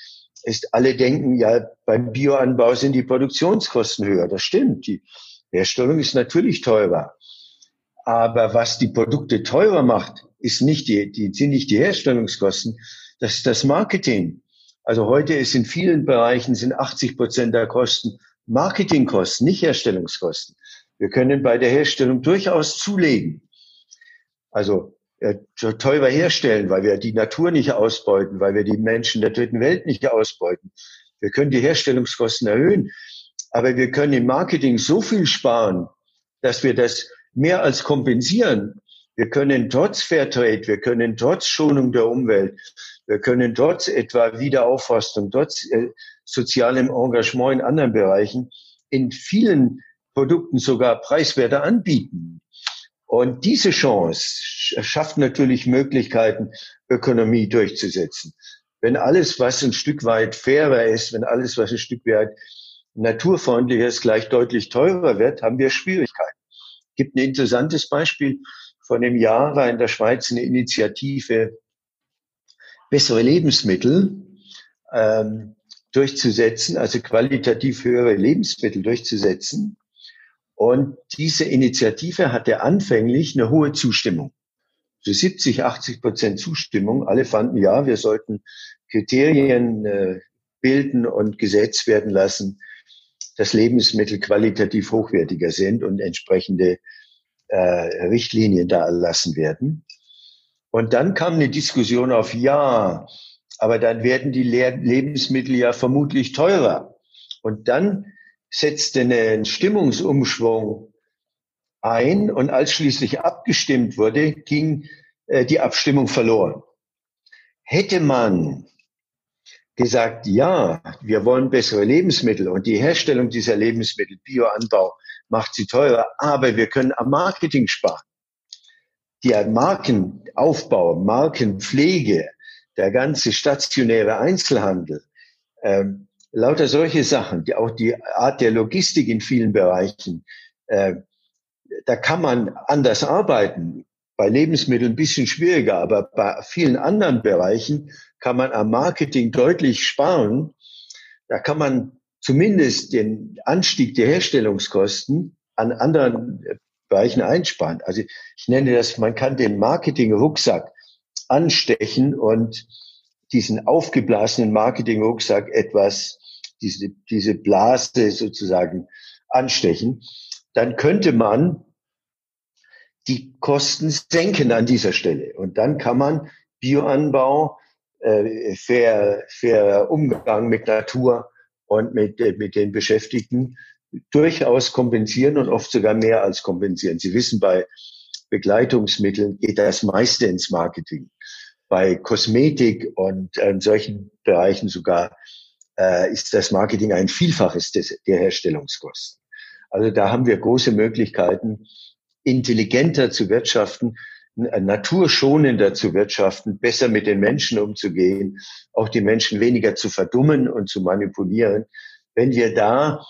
[SPEAKER 2] ist, alle denken, ja, beim Bioanbau sind die Produktionskosten höher. Das stimmt. Die Herstellung ist natürlich teurer. Aber was die Produkte teurer macht, ist nicht die, die sind nicht die Herstellungskosten, das ist das Marketing. Also heute ist in vielen Bereichen sind 80 Prozent der Kosten Marketingkosten, nicht Herstellungskosten. Wir können bei der Herstellung durchaus zulegen. Also äh, teurer herstellen, weil wir die Natur nicht ausbeuten, weil wir die Menschen der dritten Welt nicht ausbeuten. Wir können die Herstellungskosten erhöhen, aber wir können im Marketing so viel sparen, dass wir das mehr als kompensieren. Wir können trotz Fairtrade, wir können trotz Schonung der Umwelt, wir können trotz etwa Wiederaufforstung, trotz äh, sozialem Engagement in anderen Bereichen in vielen Produkten sogar preiswerter anbieten. Und diese Chance schafft natürlich Möglichkeiten, Ökonomie durchzusetzen. Wenn alles, was ein Stück weit fairer ist, wenn alles, was ein Stück weit naturfreundlicher ist, gleich deutlich teurer wird, haben wir Schwierigkeiten. Es gibt ein interessantes Beispiel. Vor einem Jahr war in der Schweiz eine Initiative, bessere Lebensmittel ähm, durchzusetzen, also qualitativ höhere Lebensmittel durchzusetzen. Und diese Initiative hatte anfänglich eine hohe Zustimmung. So 70, 80 Prozent Zustimmung. Alle fanden, ja, wir sollten Kriterien äh, bilden und Gesetz werden lassen, dass Lebensmittel qualitativ hochwertiger sind und entsprechende äh, Richtlinien da erlassen werden. Und dann kam eine Diskussion auf, ja, aber dann werden die Le Lebensmittel ja vermutlich teurer. Und dann setzte ein Stimmungsumschwung ein und als schließlich abgestimmt wurde, ging äh, die Abstimmung verloren. Hätte man gesagt, ja, wir wollen bessere Lebensmittel und die Herstellung dieser Lebensmittel, Bioanbau, macht sie teurer, aber wir können am Marketing sparen. Der Markenaufbau, Markenpflege, der ganze stationäre Einzelhandel, ähm, lauter solche Sachen, die, auch die Art der Logistik in vielen Bereichen, äh, da kann man anders arbeiten. Bei Lebensmitteln ein bisschen schwieriger, aber bei vielen anderen Bereichen kann man am Marketing deutlich sparen. Da kann man zumindest den Anstieg der Herstellungskosten an anderen Bereichen einsparen. Also ich nenne das, man kann den Marketing-Rucksack anstechen und diesen aufgeblasenen Marketing-Rucksack etwas, diese, diese Blase sozusagen anstechen. Dann könnte man die Kosten senken an dieser Stelle. Und dann kann man Bioanbau äh, fair, fairer Umgang mit Natur und mit, äh, mit den Beschäftigten durchaus kompensieren und oft sogar mehr als kompensieren. Sie wissen, bei Begleitungsmitteln geht das meiste ins Marketing. Bei Kosmetik und äh, solchen Bereichen sogar äh, ist das Marketing ein Vielfaches des, der Herstellungskosten. Also da haben wir große Möglichkeiten, intelligenter zu wirtschaften, naturschonender zu wirtschaften, besser mit den Menschen umzugehen, auch die Menschen weniger zu verdummen und zu manipulieren. Wenn wir da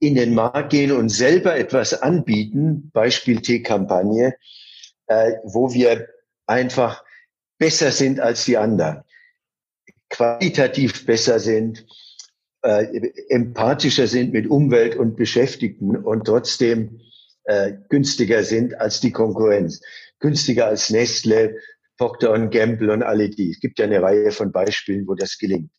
[SPEAKER 2] in den Markt gehen und selber etwas anbieten, Beispiel T-Kampagne, äh, wo wir einfach besser sind als die anderen, qualitativ besser sind, äh, empathischer sind mit Umwelt und Beschäftigten und trotzdem äh, günstiger sind als die Konkurrenz günstiger als Nestle, Procter Gamble und alle die. Es gibt ja eine Reihe von Beispielen, wo das gelingt.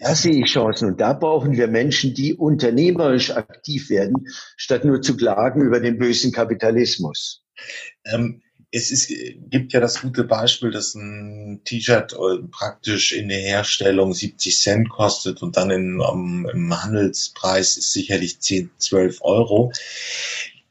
[SPEAKER 2] Da sehe ich Chancen und da brauchen wir Menschen, die unternehmerisch aktiv werden, statt nur zu klagen über den bösen Kapitalismus.
[SPEAKER 1] Ähm, es ist, gibt ja das gute Beispiel, dass ein T-Shirt äh, praktisch in der Herstellung 70 Cent kostet und dann in, um, im Handelspreis ist sicherlich 10, 12 Euro.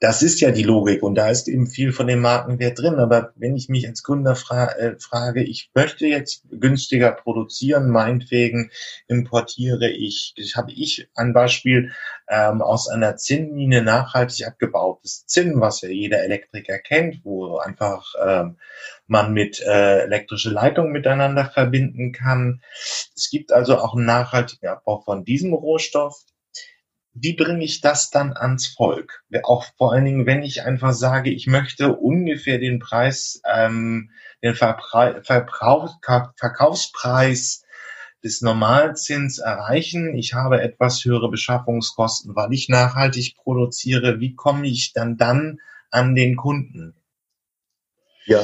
[SPEAKER 1] Das ist ja die Logik und da ist eben viel von dem Markenwert drin. Aber wenn ich mich als Gründer fra äh, frage, ich möchte jetzt günstiger produzieren, meinetwegen importiere ich, habe ich ein Beispiel ähm, aus einer Zinnmine nachhaltig abgebautes Zinn, was ja jeder Elektriker kennt, wo einfach ähm, man mit äh, elektrische Leitungen miteinander verbinden kann. Es gibt also auch einen nachhaltigen Abbau von diesem Rohstoff wie bringe ich das dann ans Volk? Auch vor allen Dingen, wenn ich einfach sage, ich möchte ungefähr den Preis, ähm, den Verbrauch, Verkaufspreis des Normalzins erreichen. Ich habe etwas höhere Beschaffungskosten, weil ich nachhaltig produziere. Wie komme ich dann dann an den Kunden?
[SPEAKER 2] Ja,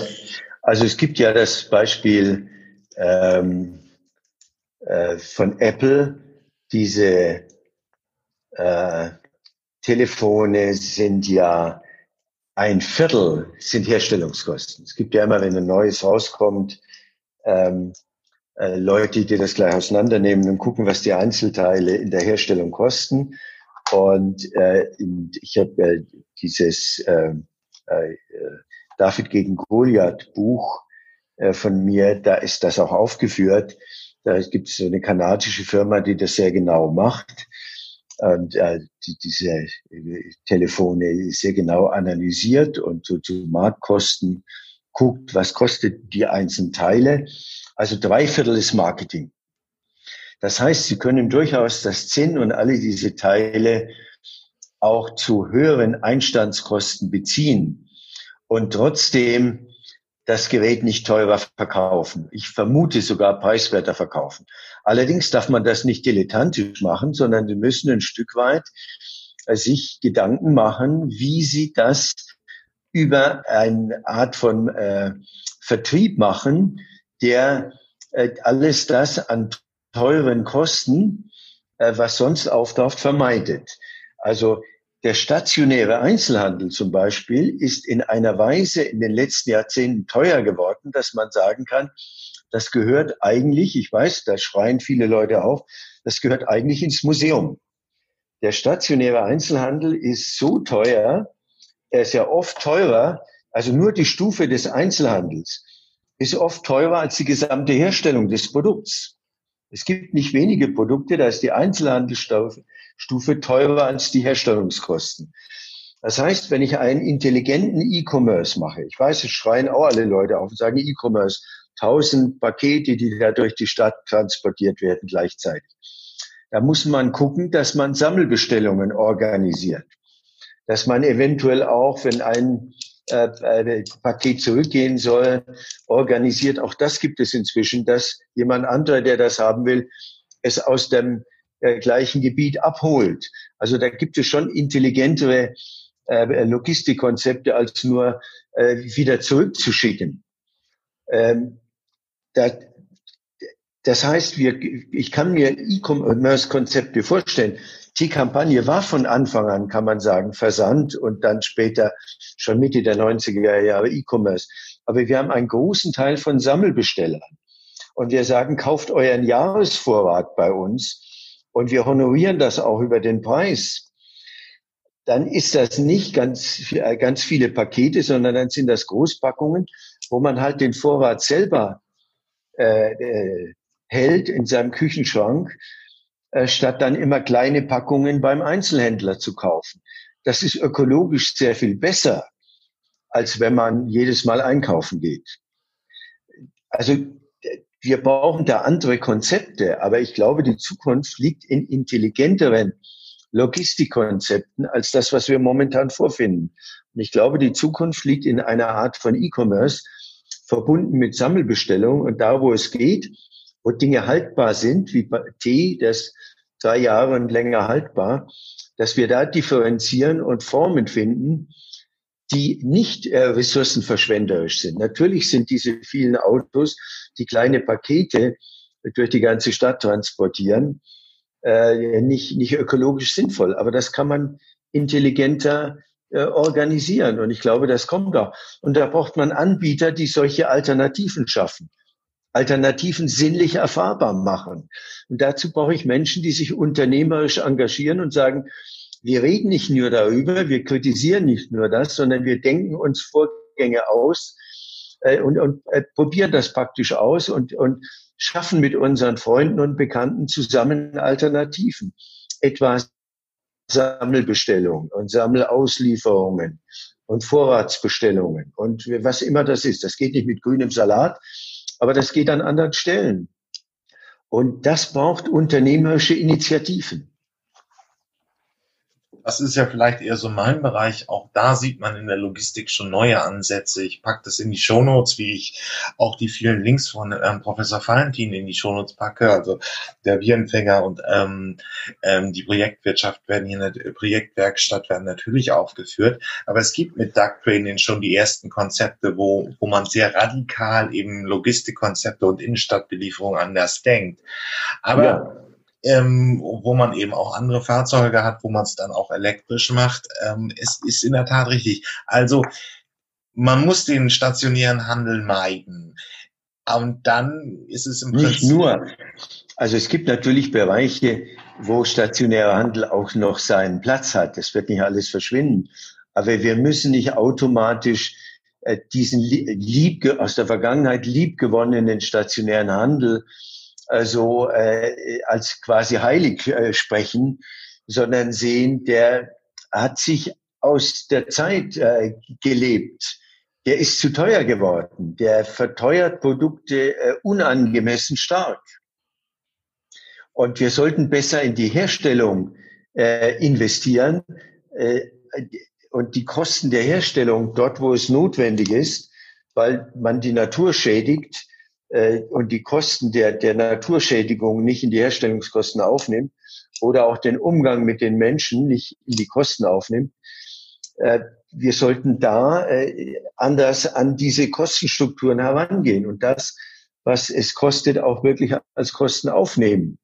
[SPEAKER 2] also es gibt ja das Beispiel ähm, äh, von Apple, diese äh, Telefone sind ja ein Viertel sind Herstellungskosten. Es gibt ja immer, wenn ein neues rauskommt, ähm, äh, Leute, die das gleich auseinandernehmen und gucken, was die Einzelteile in der Herstellung kosten. Und äh, ich habe äh, dieses äh, äh, David gegen Goliath Buch äh, von mir, da ist das auch aufgeführt. Da gibt es so eine kanadische Firma, die das sehr genau macht und äh, die, diese äh, Telefone sehr genau analysiert und so zu Marktkosten guckt, was kostet die einzelnen Teile. Also drei Viertel ist Marketing. Das heißt, Sie können durchaus das Zinn und alle diese Teile auch zu höheren Einstandskosten beziehen und trotzdem das Gerät nicht teurer verkaufen. Ich vermute sogar preiswerter verkaufen. Allerdings darf man das nicht dilettantisch machen, sondern Sie müssen ein Stück weit äh, sich Gedanken machen, wie Sie das über eine Art von äh, Vertrieb machen, der äh, alles das an teuren Kosten äh, was sonst auftaucht, vermeidet. Also der stationäre Einzelhandel zum Beispiel ist in einer Weise in den letzten Jahrzehnten teuer geworden, dass man sagen kann, das gehört eigentlich, ich weiß, da schreien viele Leute auf, das gehört eigentlich ins Museum. Der stationäre Einzelhandel ist so teuer, er ist ja oft teurer, also nur die Stufe des Einzelhandels ist oft teurer als die gesamte Herstellung des Produkts. Es gibt nicht wenige Produkte, da ist die Einzelhandelsstufe teurer als die Herstellungskosten. Das heißt, wenn ich einen intelligenten E-Commerce mache, ich weiß, es schreien auch alle Leute auf und sagen E-Commerce, tausend Pakete, die da durch die Stadt transportiert werden gleichzeitig. Da muss man gucken, dass man Sammelbestellungen organisiert. Dass man eventuell auch, wenn ein äh, Paket zurückgehen soll, organisiert. Auch das gibt es inzwischen, dass jemand anderer, der das haben will, es aus dem äh, gleichen Gebiet abholt. Also da gibt es schon intelligentere äh, Logistikkonzepte, als nur äh, wieder zurückzuschicken. Ähm, da, das heißt, wir, ich kann mir E-Commerce-Konzepte vorstellen. Die Kampagne war von Anfang an, kann man sagen, Versand und dann später schon Mitte der 90er Jahre E-Commerce. Aber wir haben einen großen Teil von Sammelbestellern. Und wir sagen, kauft euren Jahresvorrat bei uns und wir honorieren das auch über den Preis. Dann ist das nicht ganz, ganz viele Pakete, sondern dann sind das Großpackungen, wo man halt den Vorrat selber äh, äh, hält in seinem Küchenschrank, statt dann immer kleine Packungen beim Einzelhändler zu kaufen. Das ist ökologisch sehr viel besser, als wenn man jedes Mal einkaufen geht. Also wir brauchen da andere Konzepte, aber ich glaube, die Zukunft liegt in intelligenteren Logistikkonzepten als das, was wir momentan vorfinden. Und ich glaube, die Zukunft liegt in einer Art von E-Commerce, verbunden mit Sammelbestellung und da, wo es geht, wo Dinge haltbar sind, wie Tee, das drei Jahre und länger haltbar, dass wir da differenzieren und Formen finden, die nicht äh, ressourcenverschwenderisch sind. Natürlich sind diese vielen Autos, die kleine Pakete durch die ganze Stadt transportieren, äh, nicht, nicht ökologisch sinnvoll. Aber das kann man intelligenter äh, organisieren. Und ich glaube, das kommt auch. Und da braucht man Anbieter, die solche Alternativen schaffen. Alternativen sinnlich erfahrbar machen. Und dazu brauche ich Menschen, die sich unternehmerisch engagieren und sagen, wir reden nicht nur darüber, wir kritisieren nicht nur das, sondern wir denken uns Vorgänge aus äh, und, und äh, probieren das praktisch aus und, und schaffen mit unseren Freunden und Bekannten zusammen Alternativen. Etwa Sammelbestellungen und Sammelauslieferungen und Vorratsbestellungen und was immer das ist. Das geht nicht mit grünem Salat, aber das geht an anderen Stellen. Und das braucht unternehmerische Initiativen.
[SPEAKER 1] Das ist ja vielleicht eher so mein Bereich. Auch da sieht man in der Logistik schon neue Ansätze. Ich packe das in die Shownotes, wie ich auch die vielen Links von ähm, Professor Valentin in die Shownotes packe. Also der Bierempfänger und ähm, ähm, die Projektwirtschaft werden hier in der Projektwerkstatt werden natürlich aufgeführt. Aber es gibt mit Doug Training schon die ersten Konzepte, wo, wo man sehr radikal eben Logistikkonzepte und Innenstadtbelieferung anders denkt. Aber ja ähm, wo man eben auch andere Fahrzeuge hat, wo man es dann auch elektrisch macht. Ähm, es ist in der Tat richtig. Also man muss den stationären Handel meiden. Und dann ist es im
[SPEAKER 2] Nicht Prinzip nur. Also es gibt natürlich Bereiche, wo stationärer Handel auch noch seinen Platz hat. Das wird nicht alles verschwinden. Aber wir müssen nicht automatisch äh, diesen lieb, aus der Vergangenheit liebgewonnenen stationären Handel also äh, als quasi heilig äh, sprechen, sondern sehen, der hat sich aus der Zeit äh, gelebt. Der ist zu teuer geworden. Der verteuert Produkte äh, unangemessen stark. Und wir sollten besser in die Herstellung äh, investieren äh, und die Kosten der Herstellung dort, wo es notwendig ist, weil man die Natur schädigt, äh, und die Kosten der, der Naturschädigung nicht in die Herstellungskosten aufnimmt oder auch den Umgang mit den Menschen nicht in die Kosten aufnimmt, äh, wir sollten da äh, anders an diese Kostenstrukturen herangehen und das, was es kostet, auch wirklich als Kosten aufnehmen.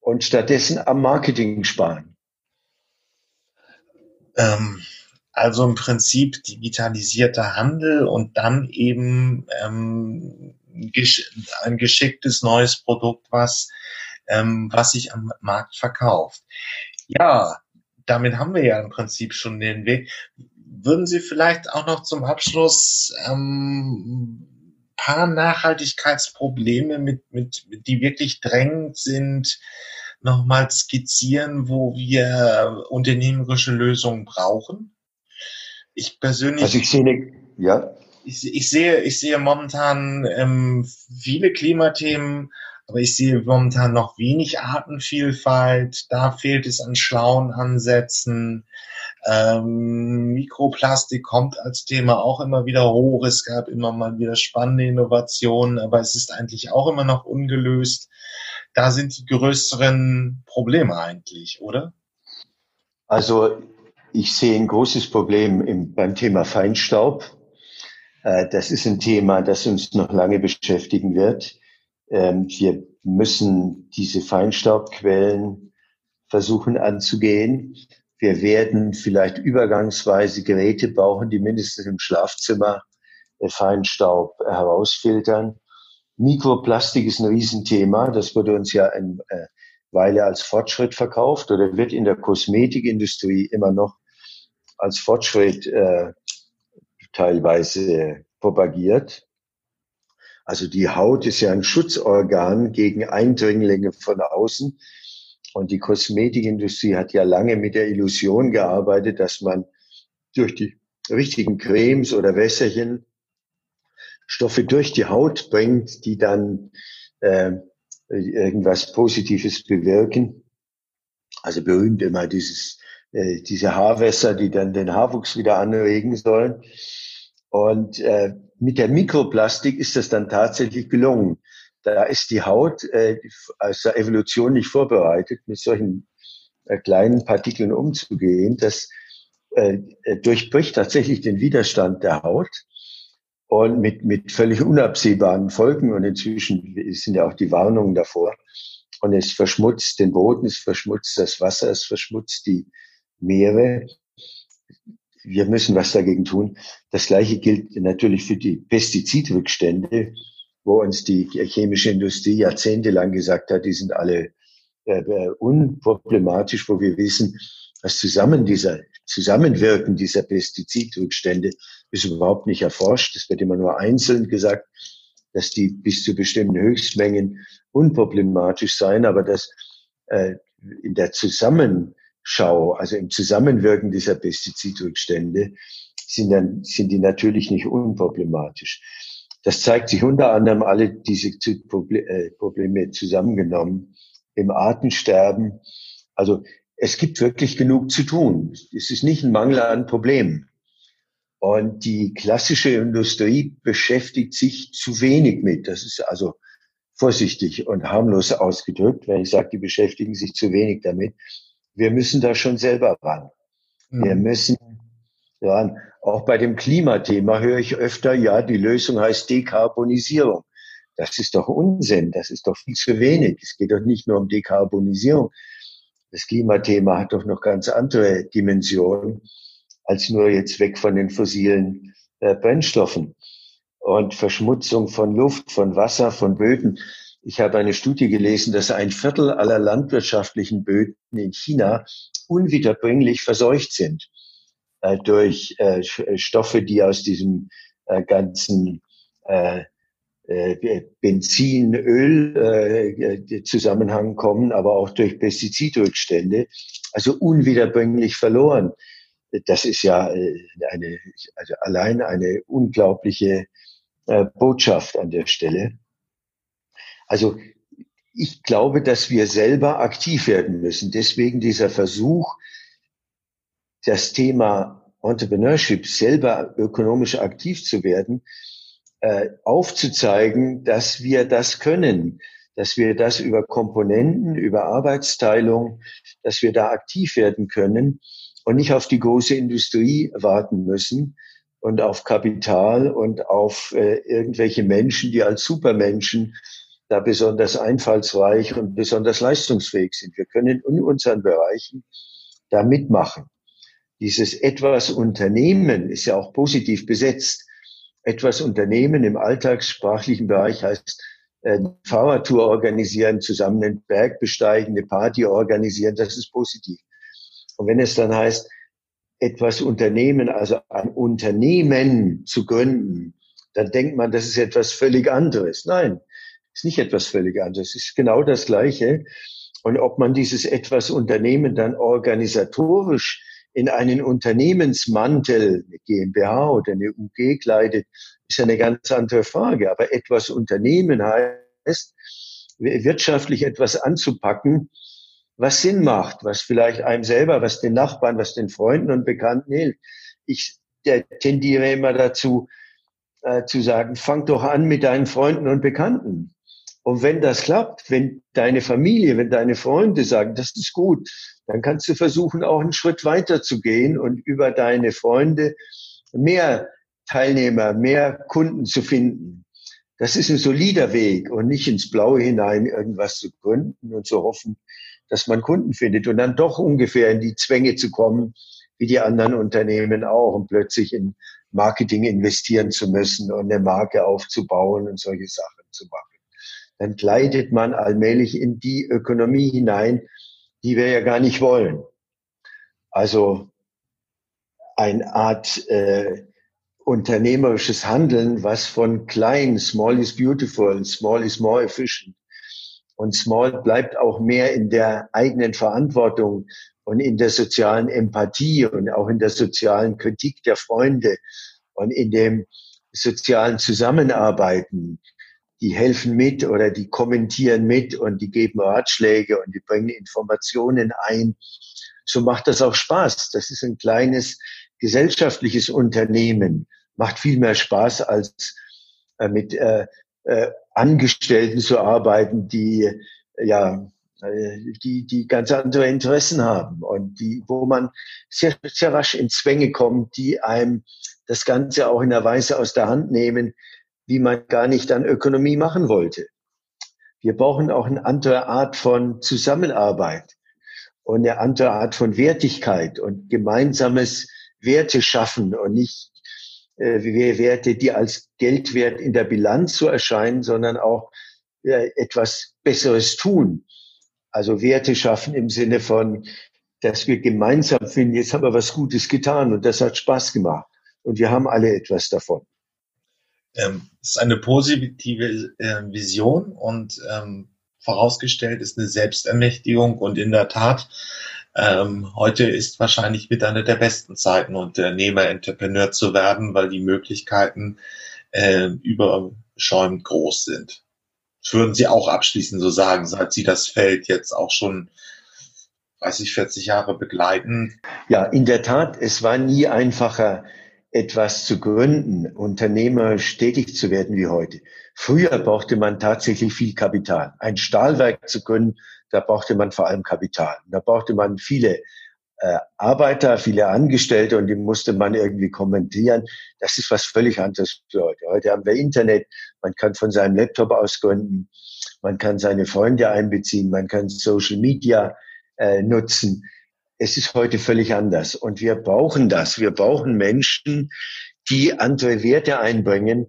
[SPEAKER 2] und stattdessen am Marketing sparen?
[SPEAKER 1] Ähm, also im Prinzip digitalisierter Handel und dann eben ähm, ein geschicktes neues Produkt, was, ähm, was sich am Markt verkauft. Ja, damit haben wir ja im Prinzip schon den Weg. Würden Sie vielleicht auch noch zum Abschluss ähm, paar Nachhaltigkeitsprobleme, mit, mit, die wirklich drängend sind, nochmal skizzieren, wo wir unternehmerische Lösungen brauchen? Ich persönlich.
[SPEAKER 2] Also ich sehe, ja.
[SPEAKER 1] Ich, ich, sehe, ich sehe momentan ähm, viele Klimathemen, aber ich sehe momentan noch wenig Artenvielfalt. Da fehlt es an schlauen Ansätzen. Ähm, Mikroplastik kommt als Thema auch immer wieder hoch. Es gab immer mal wieder spannende Innovationen, aber es ist eigentlich auch immer noch ungelöst. Da sind die größeren Probleme eigentlich, oder?
[SPEAKER 2] Also ich sehe ein großes Problem im, beim Thema Feinstaub. Äh, das ist ein Thema, das uns noch lange beschäftigen wird. Ähm, wir müssen diese Feinstaubquellen versuchen anzugehen. Wir werden vielleicht übergangsweise Geräte brauchen, die mindestens im Schlafzimmer äh, Feinstaub herausfiltern. Mikroplastik ist ein Riesenthema. Das wurde uns ja eine äh, Weile als Fortschritt verkauft oder wird in der Kosmetikindustrie immer noch als Fortschritt teilweise propagiert. Also die Haut ist ja ein Schutzorgan gegen Eindringlinge von außen. Und die Kosmetikindustrie hat ja lange mit der Illusion gearbeitet, dass man durch die richtigen Cremes oder Wässerchen Stoffe durch die Haut bringt, die dann äh, irgendwas Positives bewirken. Also berühmt immer dieses, äh, diese Haarwässer, die dann den Haarwuchs wieder anregen sollen. Und äh, mit der Mikroplastik ist das dann tatsächlich gelungen da ist die Haut äh, aus der Evolution nicht vorbereitet, mit solchen äh, kleinen Partikeln umzugehen. Das äh, äh, durchbricht tatsächlich den Widerstand der Haut und mit, mit völlig unabsehbaren Folgen. Und inzwischen sind ja auch die Warnungen davor. Und es verschmutzt den Boden, es verschmutzt das Wasser, es verschmutzt die Meere. Wir müssen was dagegen tun. Das Gleiche gilt natürlich für die Pestizidrückstände wo uns die chemische Industrie jahrzehntelang gesagt hat, die sind alle äh, äh, unproblematisch, wo wir wissen, das Zusammen dieser, Zusammenwirken dieser Pestizidrückstände ist überhaupt nicht erforscht. Es wird immer nur einzeln gesagt, dass die bis zu bestimmten Höchstmengen unproblematisch seien, aber dass äh, in der Zusammenschau, also im Zusammenwirken dieser Pestizidrückstände, sind, dann, sind die natürlich nicht unproblematisch. Das zeigt sich unter anderem alle diese äh, Probleme zusammengenommen im Artensterben. Also es gibt wirklich genug zu tun. Es ist nicht ein Mangel an Problemen. Und die klassische Industrie beschäftigt sich zu wenig mit. Das ist also vorsichtig und harmlos ausgedrückt, wenn ich sage, die beschäftigen sich zu wenig damit. Wir müssen da schon selber ran. Wir mhm. müssen ran. Auch bei dem Klimathema höre ich öfter, ja, die Lösung heißt Dekarbonisierung. Das ist doch Unsinn. Das ist doch viel zu wenig. Es geht doch nicht nur um Dekarbonisierung. Das Klimathema hat doch noch ganz andere Dimensionen als nur jetzt weg von den fossilen äh, Brennstoffen und Verschmutzung von Luft, von Wasser, von Böden. Ich habe eine Studie gelesen, dass ein Viertel aller landwirtschaftlichen Böden in China unwiederbringlich verseucht sind äh, durch äh, äh, Stoffe, die aus diesem äh, ganzen äh, äh, Benzin, Öl Zusammenhang kommen, aber auch durch Pestizidrückstände, also unwiederbringlich verloren. Das ist ja eine, also allein eine unglaubliche Botschaft an der Stelle. Also ich glaube, dass wir selber aktiv werden müssen. Deswegen dieser Versuch, das Thema Entrepreneurship, selber ökonomisch aktiv zu werden, äh, aufzuzeigen, dass wir das können, dass wir das über Komponenten, über Arbeitsteilung, dass wir da aktiv werden können und nicht auf die große Industrie warten müssen und auf Kapital und auf äh, irgendwelche Menschen, die als Supermenschen da besonders einfallsreich und besonders leistungsfähig sind. Wir können in unseren Bereichen da mitmachen. Dieses etwas Unternehmen ist ja auch positiv besetzt. Etwas Unternehmen im alltagssprachlichen Bereich heißt äh, Fahrradtour organisieren, zusammen einen Berg besteigen, eine Party organisieren, das ist positiv. Und wenn es dann heißt, etwas Unternehmen, also ein Unternehmen zu gründen, dann denkt man, das ist etwas völlig anderes. Nein, ist nicht etwas völlig anderes. Es ist genau das Gleiche. Und ob man dieses etwas Unternehmen dann organisatorisch in einen Unternehmensmantel, eine GmbH oder eine UG kleidet, ist eine ganz andere Frage. Aber etwas Unternehmen heißt, wirtschaftlich etwas anzupacken, was Sinn macht, was vielleicht einem selber, was den Nachbarn, was den Freunden und Bekannten hilft. Ich tendiere immer dazu, äh, zu sagen, fang doch an mit deinen Freunden und Bekannten. Und wenn das klappt, wenn deine Familie, wenn deine Freunde sagen, das ist gut, dann kannst du versuchen, auch einen Schritt weiter zu gehen und über deine Freunde mehr Teilnehmer, mehr Kunden zu finden. Das ist ein solider Weg und nicht ins Blaue hinein irgendwas zu gründen und zu hoffen, dass man Kunden findet und dann doch ungefähr in die Zwänge zu kommen, wie die anderen Unternehmen auch und plötzlich in Marketing investieren zu müssen und eine Marke aufzubauen und solche Sachen zu machen. Dann gleitet man allmählich in die Ökonomie hinein, die wir ja gar nicht wollen. Also eine Art äh, unternehmerisches Handeln, was von klein, small is beautiful, small is more efficient. Und small bleibt auch mehr in der eigenen Verantwortung und in der sozialen Empathie und auch in der sozialen Kritik der Freunde und in dem sozialen Zusammenarbeiten. Die helfen mit oder die kommentieren mit und die geben Ratschläge und die bringen Informationen ein. So macht das auch Spaß. Das ist ein kleines gesellschaftliches Unternehmen. Macht viel mehr Spaß als äh, mit äh, äh, Angestellten zu arbeiten, die ja äh, die, die ganz andere Interessen haben und die, wo man sehr, sehr rasch in Zwänge kommt, die einem das Ganze auch in einer Weise aus der Hand nehmen, wie man gar nicht an Ökonomie machen wollte. Wir brauchen auch eine andere Art von Zusammenarbeit und eine andere Art von Wertigkeit und gemeinsames Werte schaffen und nicht äh, Werte, die als Geldwert in der Bilanz so erscheinen, sondern auch äh, etwas Besseres tun. Also Werte schaffen im Sinne von, dass wir gemeinsam finden, jetzt haben wir was Gutes getan und das hat Spaß gemacht. Und wir haben alle etwas davon.
[SPEAKER 1] Ähm, ist eine positive äh, Vision und ähm, vorausgestellt ist eine Selbstermächtigung und in der Tat, ähm, heute ist wahrscheinlich mit einer der besten Zeiten, Unternehmer, Entrepreneur zu werden, weil die Möglichkeiten äh, überschäumend groß sind würden Sie auch abschließend so sagen, seit Sie das Feld jetzt auch schon 30, 40 Jahre begleiten?
[SPEAKER 2] Ja, in der Tat, es war nie einfacher, etwas zu gründen, unternehmerisch tätig zu werden wie heute. Früher brauchte man tatsächlich viel Kapital. Ein Stahlwerk zu gründen, da brauchte man vor allem Kapital. Da brauchte man viele äh, Arbeiter, viele Angestellte und die musste man irgendwie kommentieren. Das ist was völlig anderes für heute. Heute haben wir Internet, man kann von seinem Laptop aus gründen, man kann seine Freunde einbeziehen, man kann Social Media äh, nutzen. Es ist heute völlig anders und wir brauchen das. Wir brauchen Menschen, die andere Werte einbringen,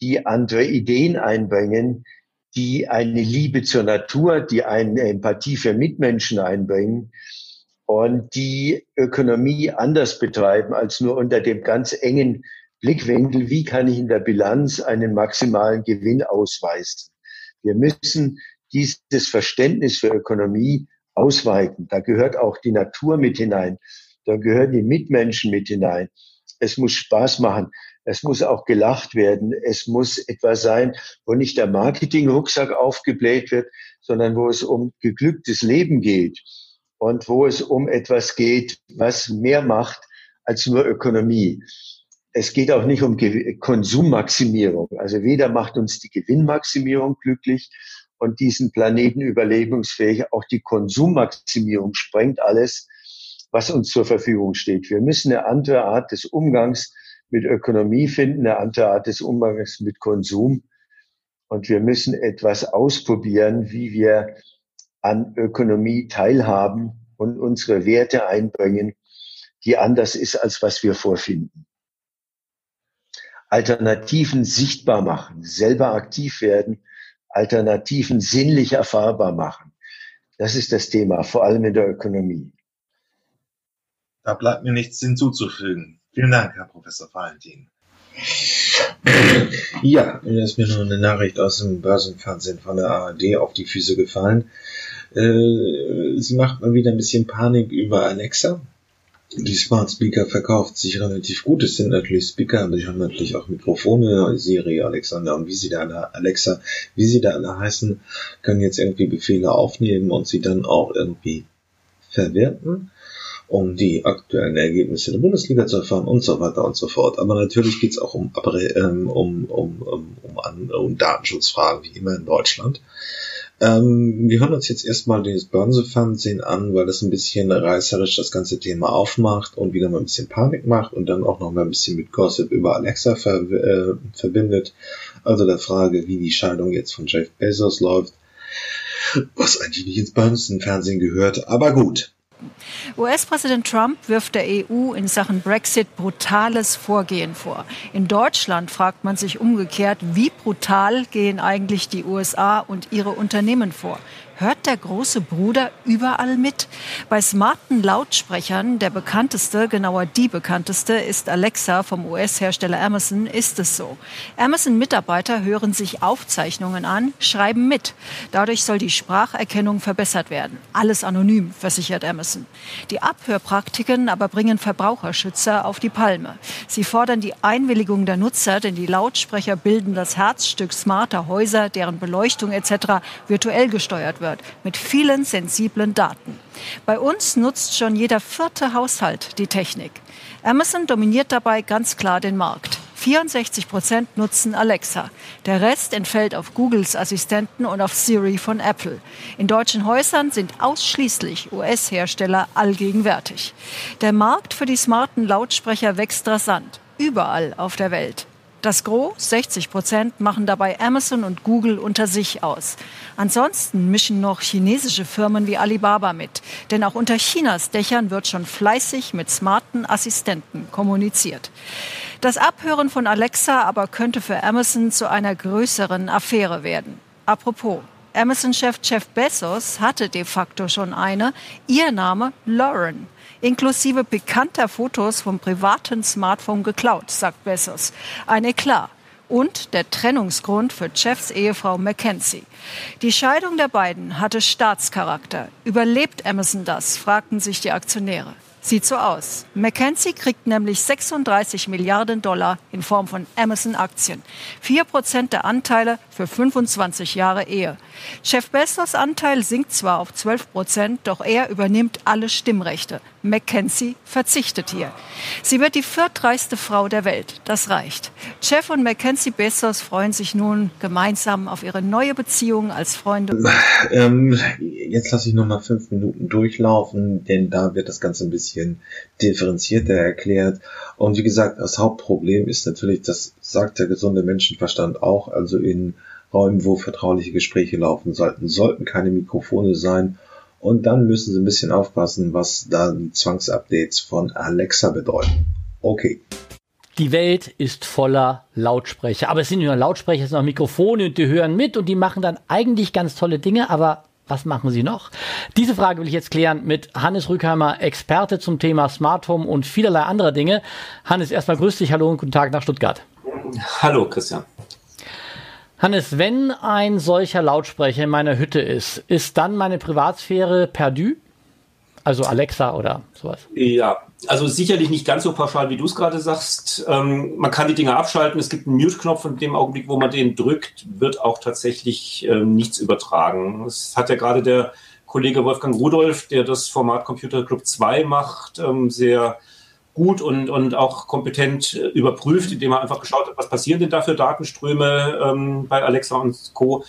[SPEAKER 2] die andere Ideen einbringen, die eine Liebe zur Natur, die eine Empathie für Mitmenschen einbringen und die Ökonomie anders betreiben als nur unter dem ganz engen Blickwinkel, wie kann ich in der Bilanz einen maximalen Gewinn ausweisen. Wir müssen dieses Verständnis für Ökonomie ausweiten. Da gehört auch die Natur mit hinein. Da gehören die Mitmenschen mit hinein. Es muss Spaß machen. Es muss auch gelacht werden. Es muss etwas sein, wo nicht der Marketing-Rucksack aufgebläht wird, sondern wo es um geglücktes Leben geht und wo es um etwas geht, was mehr macht als nur Ökonomie. Es geht auch nicht um Konsummaximierung. Also weder macht uns die Gewinnmaximierung glücklich und diesen Planeten überlebensfähig. Auch die Konsummaximierung sprengt alles, was uns zur Verfügung steht. Wir müssen eine andere Art des Umgangs mit Ökonomie finden, eine andere Art des Umgangs mit Konsum. und wir müssen etwas ausprobieren, wie wir an Ökonomie teilhaben und unsere Werte einbringen, die anders ist, als was wir vorfinden. Alternativen sichtbar machen, selber aktiv werden, Alternativen sinnlich erfahrbar machen. Das ist das Thema, vor allem in der Ökonomie.
[SPEAKER 1] Da bleibt mir nichts hinzuzufügen. Vielen Dank, Herr Professor Valentin. Ja, mir ist mir nur eine Nachricht aus dem Börsenfernsehen von der ARD auf die Füße gefallen. Äh, sie macht mal wieder ein bisschen Panik über Alexa. Die Smart Speaker verkauft sich relativ gut. Es sind natürlich Speaker, aber die haben natürlich auch Mikrofone. Siri, Alexander und wie sie da alle, Alexa, wie sie da alle heißen, können jetzt irgendwie Befehle aufnehmen und sie dann auch irgendwie verwerten um die aktuellen Ergebnisse der Bundesliga zu erfahren und so weiter und so fort. Aber natürlich geht es auch um, ähm, um, um, um, um, um Datenschutzfragen, wie immer in Deutschland. Ähm, wir hören uns jetzt erstmal das Börsenfernsehen an, weil das ein bisschen reißerisch das ganze Thema aufmacht und wieder mal ein bisschen Panik macht und dann auch noch mal ein bisschen mit Gossip über Alexa ver äh, verbindet. Also der Frage, wie die Scheidung jetzt von Jeff Bezos läuft, was eigentlich nicht ins Börsenfernsehen gehört, aber gut.
[SPEAKER 3] US-Präsident Trump wirft der EU in Sachen Brexit brutales Vorgehen vor. In Deutschland fragt man sich umgekehrt, wie brutal gehen eigentlich die USA und ihre Unternehmen vor? Hört der große Bruder überall mit. Bei smarten Lautsprechern, der bekannteste, genauer die bekannteste, ist Alexa vom US-Hersteller Amazon, ist es so. Amazon-Mitarbeiter hören sich Aufzeichnungen an, schreiben mit. Dadurch soll die Spracherkennung verbessert werden. Alles anonym, versichert Amazon. Die Abhörpraktiken aber bringen Verbraucherschützer auf die Palme. Sie fordern die Einwilligung der Nutzer, denn die Lautsprecher bilden das Herzstück smarter Häuser, deren Beleuchtung etc. virtuell gesteuert wird wird, mit vielen sensiblen Daten. Bei uns nutzt schon jeder vierte Haushalt die Technik. Amazon dominiert dabei ganz klar den Markt. 64 Prozent nutzen Alexa. Der Rest entfällt auf Googles Assistenten und auf Siri von Apple. In deutschen Häusern sind ausschließlich US-Hersteller allgegenwärtig. Der Markt für die smarten Lautsprecher wächst rasant. Überall auf der Welt. Das Gros, 60 Prozent, machen dabei Amazon und Google unter sich aus. Ansonsten mischen noch chinesische Firmen wie Alibaba mit. Denn auch unter Chinas Dächern wird schon fleißig mit smarten Assistenten kommuniziert. Das Abhören von Alexa aber könnte für Amazon zu einer größeren Affäre werden. Apropos, Amazon-Chef Jeff Bezos hatte de facto schon eine. Ihr Name Lauren inklusive pikanter Fotos vom privaten Smartphone geklaut, sagt Bezos. Ein Eklat. Und der Trennungsgrund für Jeffs Ehefrau Mackenzie. Die Scheidung der beiden hatte Staatscharakter. Überlebt Amazon das, fragten sich die Aktionäre. Sieht so aus. Mackenzie kriegt nämlich 36 Milliarden Dollar in Form von Amazon-Aktien. Vier Prozent der Anteile für 25 Jahre Ehe. Chef Bezos Anteil sinkt zwar auf 12 Prozent, doch er übernimmt alle Stimmrechte. Mackenzie verzichtet hier. Sie wird die viertreichste Frau der Welt. Das reicht. Jeff und Mackenzie Bezos freuen sich nun gemeinsam auf ihre neue Beziehung als Freunde.
[SPEAKER 1] Ähm, jetzt lasse ich noch mal fünf Minuten durchlaufen, denn da wird das Ganze ein bisschen differenzierter erklärt. Und wie gesagt, das Hauptproblem ist natürlich, das sagt der gesunde Menschenverstand auch, also in Räumen, wo vertrauliche Gespräche laufen sollten, sollten keine Mikrofone sein und dann müssen Sie ein bisschen aufpassen, was da die Zwangsupdates von Alexa bedeuten. Okay.
[SPEAKER 4] Die Welt ist voller Lautsprecher. Aber es sind nicht nur Lautsprecher, es sind auch Mikrofone und die hören mit und die machen dann eigentlich ganz tolle Dinge, aber was machen sie noch? Diese Frage will ich jetzt klären mit Hannes Rückheimer, Experte zum Thema Smart Home und vielerlei anderer Dinge. Hannes, erstmal grüß dich, hallo und guten Tag nach Stuttgart.
[SPEAKER 5] Hallo, Christian.
[SPEAKER 4] Hannes, wenn ein solcher Lautsprecher in meiner Hütte ist, ist dann meine Privatsphäre perdu? Also Alexa oder sowas?
[SPEAKER 5] Ja, also sicherlich nicht ganz so pauschal, wie du es gerade sagst. Ähm, man kann die Dinge abschalten. Es gibt einen Mute-Knopf und in dem Augenblick, wo man den drückt, wird auch tatsächlich ähm, nichts übertragen. Das hat ja gerade der Kollege Wolfgang Rudolf, der das Format Computer Club 2 macht, ähm, sehr gut und, und auch kompetent äh, überprüft, indem er einfach geschaut hat, was passieren denn da für Datenströme ähm, bei Alexa und Co.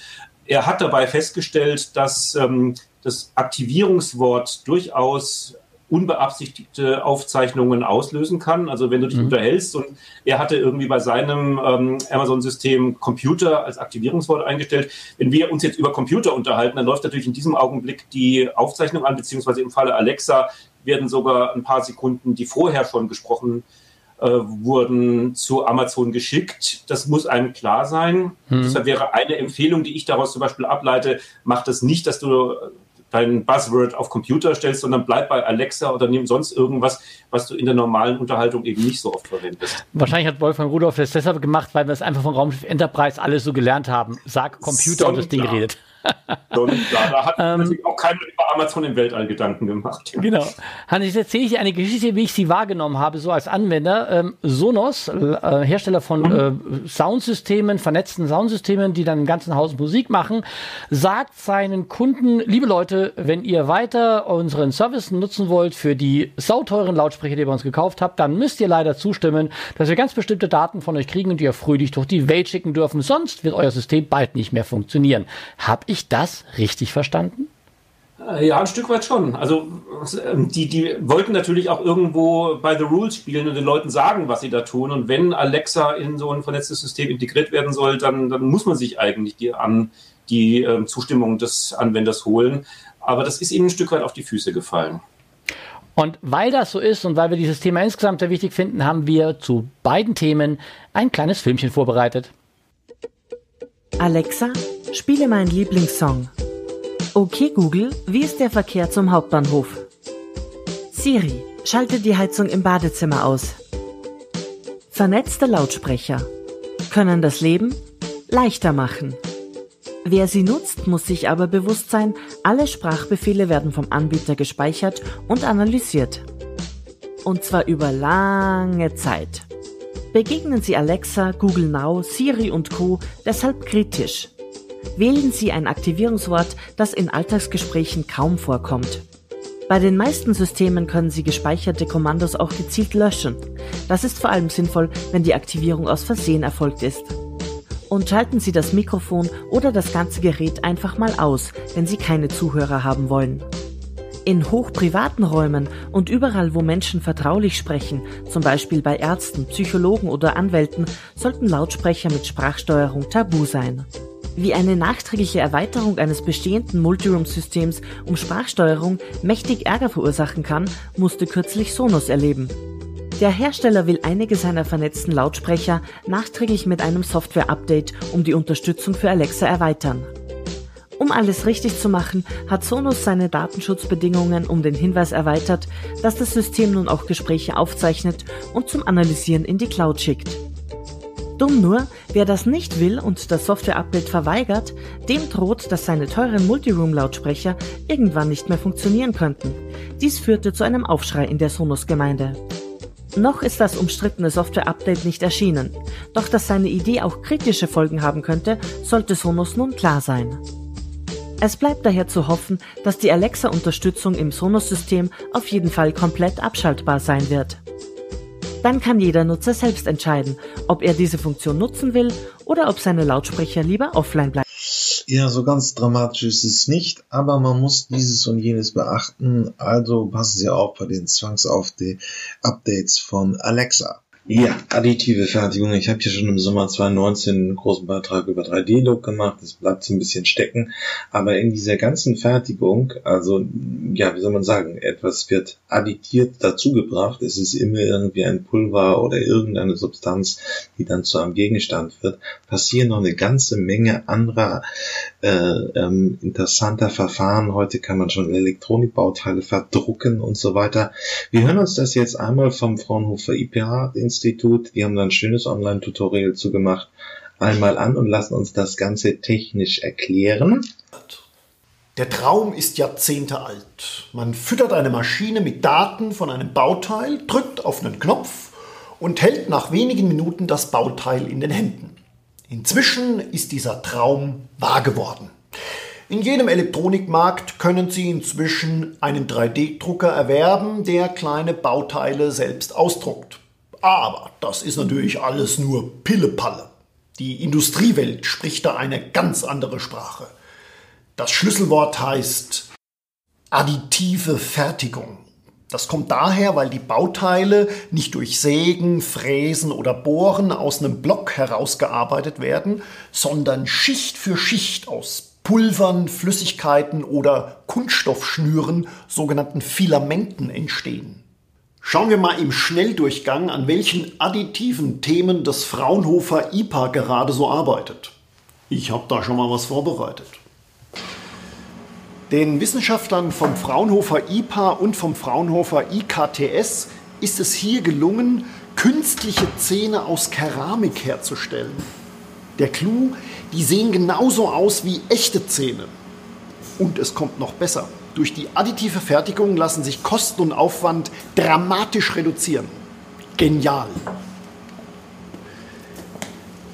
[SPEAKER 5] Er hat dabei festgestellt, dass ähm, das Aktivierungswort durchaus unbeabsichtigte Aufzeichnungen auslösen kann. Also wenn du dich mhm. unterhältst und er hatte irgendwie bei seinem ähm, Amazon-System Computer als Aktivierungswort eingestellt. Wenn wir uns jetzt über Computer unterhalten, dann läuft natürlich in diesem Augenblick die Aufzeichnung an, beziehungsweise im Falle Alexa werden sogar ein paar Sekunden, die vorher schon gesprochen äh, wurden, zu Amazon geschickt. Das muss einem klar sein. Mhm. Deshalb wäre eine Empfehlung, die ich daraus zum Beispiel ableite, mach das nicht, dass du dein Buzzword auf Computer stellst, sondern bleib bei Alexa oder nimm sonst irgendwas, was du in der normalen Unterhaltung eben nicht so oft verwendest.
[SPEAKER 4] Wahrscheinlich hat Wolfgang Rudolph das deshalb gemacht, weil wir es einfach von Raumschiff Enterprise alles so gelernt haben. Sag Computer Sonntag. und das Ding redet.
[SPEAKER 5] Sonntag. Da hat ähm, natürlich auch keiner über Amazon im Weltall Gedanken gemacht.
[SPEAKER 4] Genau. Hannes, jetzt erzähle ich dir eine Geschichte, wie ich sie wahrgenommen habe, so als Anwender. Ähm, Sonos, äh, Hersteller von mhm. äh, Soundsystemen, vernetzten Soundsystemen, die dann im ganzen Haus Musik machen, sagt seinen Kunden, liebe Leute, wenn ihr weiter unseren Service nutzen wollt für die sauteuren Lautsprecher, die ihr bei uns gekauft habt, dann müsst ihr leider zustimmen, dass wir ganz bestimmte Daten von euch kriegen und die ihr fröhlich durch die Welt schicken dürfen. Sonst wird euer System bald nicht mehr funktionieren. Hab ich das richtig verstanden?
[SPEAKER 5] Äh, ja, ein Stück weit schon. Also ähm, die, die wollten natürlich auch irgendwo bei The Rules spielen und den Leuten sagen, was sie da tun. Und wenn Alexa in so ein vernetztes System integriert werden soll, dann, dann muss man sich eigentlich die, an die äh, Zustimmung des Anwenders holen. Aber das ist ihnen ein Stück weit auf die Füße gefallen.
[SPEAKER 4] Und weil das so ist und weil wir dieses Thema insgesamt sehr wichtig finden, haben wir zu beiden Themen ein kleines Filmchen vorbereitet.
[SPEAKER 6] Alexa, spiele meinen Lieblingssong. Okay Google, wie ist der Verkehr zum Hauptbahnhof? Siri, schalte die Heizung im Badezimmer aus. Vernetzte Lautsprecher können das Leben leichter machen. Wer sie nutzt, muss sich aber bewusst sein, alle Sprachbefehle werden vom Anbieter gespeichert und analysiert. Und zwar über lange Zeit. Begegnen Sie Alexa, Google Now, Siri und Co. deshalb kritisch. Wählen Sie ein Aktivierungswort, das in Alltagsgesprächen kaum vorkommt. Bei den meisten Systemen können Sie gespeicherte Kommandos auch gezielt löschen. Das ist vor allem sinnvoll, wenn die Aktivierung aus Versehen erfolgt ist. Und schalten Sie das Mikrofon oder das ganze Gerät einfach mal aus, wenn Sie keine Zuhörer haben wollen. In hochprivaten Räumen und überall, wo Menschen vertraulich sprechen, zum Beispiel bei Ärzten, Psychologen oder Anwälten, sollten Lautsprecher mit Sprachsteuerung tabu sein. Wie eine nachträgliche Erweiterung eines bestehenden Multiroom-Systems um Sprachsteuerung mächtig Ärger verursachen kann, musste kürzlich Sonos erleben. Der Hersteller will einige seiner vernetzten Lautsprecher nachträglich mit einem Software-Update um die Unterstützung für Alexa erweitern. Um alles richtig zu machen, hat Sonos seine Datenschutzbedingungen um den Hinweis erweitert, dass das System nun auch Gespräche aufzeichnet und zum Analysieren in die Cloud schickt. Dumm nur, wer das nicht will und das Software-Update verweigert, dem droht, dass seine teuren Multiroom-Lautsprecher irgendwann nicht mehr funktionieren könnten. Dies führte zu einem Aufschrei in der Sonos-Gemeinde. Noch ist das umstrittene Software-Update nicht erschienen, doch dass seine Idee auch kritische Folgen haben könnte, sollte Sonos nun klar sein. Es bleibt daher zu hoffen, dass die Alexa-Unterstützung im Sonos-System auf jeden Fall komplett abschaltbar sein wird. Dann kann jeder Nutzer selbst entscheiden, ob er diese Funktion nutzen will oder ob seine Lautsprecher lieber offline bleiben.
[SPEAKER 1] Ja, so ganz dramatisch ist es nicht, aber man muss dieses und jenes beachten, also passen Sie auf bei den Zwangsupdates von Alexa. Ja, additive Fertigung. Ich habe hier schon im Sommer 2019 einen großen Beitrag über 3D-Look gemacht. Das bleibt so ein bisschen stecken. Aber in dieser ganzen Fertigung, also, ja, wie soll man sagen, etwas wird additiert dazugebracht. Es ist immer irgendwie ein Pulver oder irgendeine Substanz, die dann zu einem Gegenstand wird. Passieren noch eine ganze Menge anderer äh, ähm, interessanter Verfahren. Heute kann man schon Elektronikbauteile verdrucken und so weiter. Wir hören uns das jetzt einmal vom Fraunhofer den Institut, die haben da ein schönes Online-Tutorial zu gemacht, einmal an und lassen uns das Ganze technisch erklären.
[SPEAKER 7] Der Traum ist Jahrzehnte alt. Man füttert eine Maschine mit Daten von einem Bauteil, drückt auf einen Knopf und hält nach wenigen Minuten das Bauteil in den Händen. Inzwischen ist dieser Traum wahr geworden. In jedem Elektronikmarkt können Sie inzwischen einen 3D-Drucker erwerben, der kleine Bauteile selbst ausdruckt. Aber das ist natürlich alles nur Pillepalle. Die Industriewelt spricht da eine ganz andere Sprache. Das Schlüsselwort heißt additive Fertigung. Das kommt daher, weil die Bauteile nicht durch Sägen, Fräsen oder Bohren aus einem Block herausgearbeitet werden, sondern Schicht für Schicht aus Pulvern, Flüssigkeiten oder Kunststoffschnüren, sogenannten Filamenten entstehen. Schauen wir mal im Schnelldurchgang, an welchen additiven Themen das Fraunhofer IPA gerade so arbeitet. Ich habe da schon mal was vorbereitet. Den Wissenschaftlern vom Fraunhofer IPA und vom Fraunhofer IKTS ist es hier gelungen, künstliche Zähne aus Keramik herzustellen. Der Clou, die sehen genauso aus wie echte Zähne. Und es kommt noch besser. Durch die additive Fertigung lassen sich Kosten und Aufwand dramatisch reduzieren. Genial.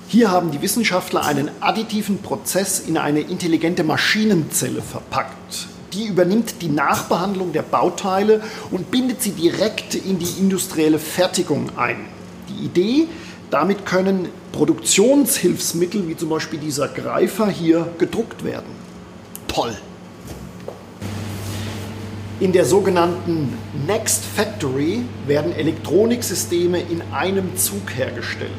[SPEAKER 7] Hier haben die Wissenschaftler einen additiven Prozess in eine intelligente Maschinenzelle verpackt. Die übernimmt die Nachbehandlung der Bauteile und bindet sie direkt in die industrielle Fertigung ein. Die Idee, damit können Produktionshilfsmittel wie zum Beispiel dieser Greifer hier gedruckt werden. Toll! In der sogenannten Next Factory werden Elektroniksysteme in einem Zug hergestellt.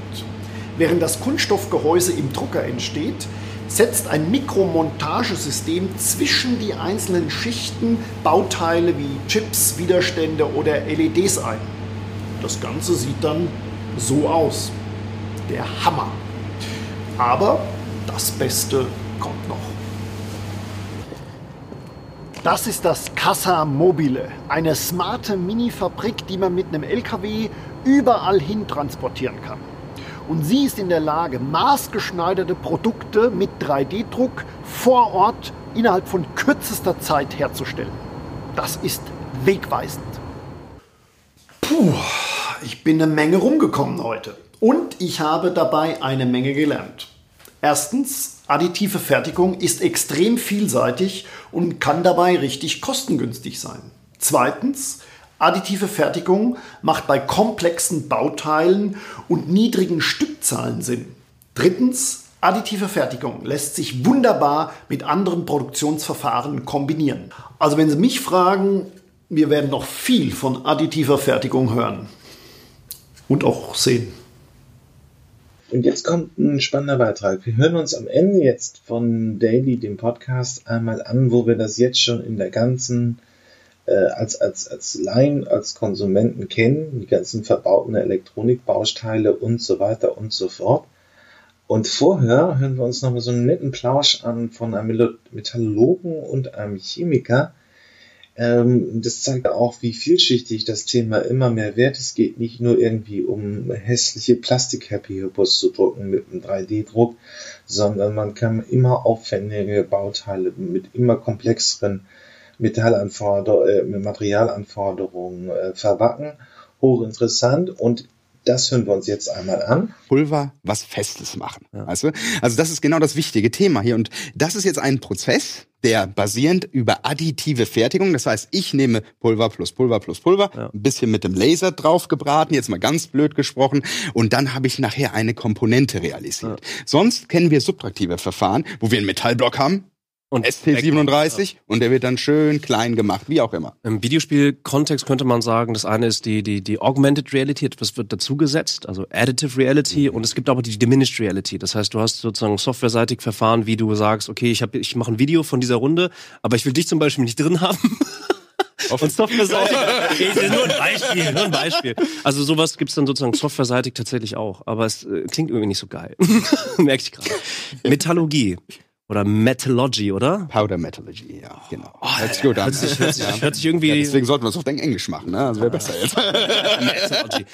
[SPEAKER 7] Während das Kunststoffgehäuse im Drucker entsteht, setzt ein Mikromontagesystem zwischen die einzelnen Schichten Bauteile wie Chips, Widerstände oder LEDs ein. Das Ganze sieht dann so aus. Der Hammer. Aber das Beste kommt noch. Das ist das Casa Mobile, eine smarte Mini-Fabrik, die man mit einem LKW überall hin transportieren kann. Und sie ist in der Lage, maßgeschneiderte Produkte mit 3D-Druck vor Ort innerhalb von kürzester Zeit herzustellen. Das ist wegweisend. Puh, ich bin eine Menge rumgekommen heute. Und ich habe dabei eine Menge gelernt. Erstens, additive Fertigung ist extrem vielseitig und kann dabei richtig kostengünstig sein. Zweitens, additive Fertigung macht bei komplexen Bauteilen und niedrigen Stückzahlen Sinn. Drittens, additive Fertigung lässt sich wunderbar mit anderen Produktionsverfahren kombinieren. Also wenn Sie mich fragen, wir werden noch viel von additiver Fertigung hören und auch sehen.
[SPEAKER 1] Und jetzt kommt ein spannender Beitrag. Wir hören uns am Ende jetzt von Daily, dem Podcast, einmal an, wo wir das jetzt schon in der ganzen, äh, als, als, als Laien, als Konsumenten kennen, die ganzen verbauten Elektronikbausteile und so weiter und so fort. Und vorher hören wir uns nochmal so einen netten Plausch an von einem Metallurgen und einem Chemiker, ähm, das zeigt auch, wie vielschichtig das Thema immer mehr wird. Es geht nicht nur irgendwie um hässliche Plastik-Happy Hippos zu drucken mit einem 3D-Druck, sondern man kann immer aufwendige Bauteile mit immer komplexeren Metallanforderungen, äh, Materialanforderungen äh, verbacken. Hochinteressant und das hören wir uns jetzt einmal an.
[SPEAKER 8] Pulver was Festes machen. Ja. Weißt du? Also das ist genau das wichtige Thema hier. Und das ist jetzt ein Prozess, der basierend über additive Fertigung, das heißt, ich nehme Pulver plus Pulver plus Pulver, ja. ein bisschen mit dem Laser drauf gebraten, jetzt mal ganz blöd gesprochen, und dann habe ich nachher eine Komponente realisiert. Ja. Sonst kennen wir subtraktive Verfahren, wo wir einen Metallblock haben, und SP37 ja. und der wird dann schön klein gemacht, wie auch immer.
[SPEAKER 9] Im Videospiel-Kontext könnte man sagen, das eine ist die, die, die Augmented Reality, etwas wird dazugesetzt, also Additive Reality mhm. und es gibt aber die Diminished Reality. Das heißt, du hast sozusagen softwareseitig Verfahren, wie du sagst, okay, ich, hab, ich mache ein Video von dieser Runde, aber ich will dich zum Beispiel nicht drin haben. Und softwareseitig. *laughs* okay, nur ein Beispiel, nur ein Beispiel. Also sowas gibt's dann sozusagen softwareseitig tatsächlich auch. Aber es äh, klingt irgendwie nicht so geil. *laughs* Merke ich gerade. Metallurgie. Oder Metallurgy, oder?
[SPEAKER 8] Powder Metallurgy, ja, genau.
[SPEAKER 9] Oh, hört sich gut an. Hört sich, hört sich, hört sich irgendwie. Ja,
[SPEAKER 8] deswegen sollten wir es auf Englisch machen, ne? Also wäre besser jetzt. *laughs* Metallurgy.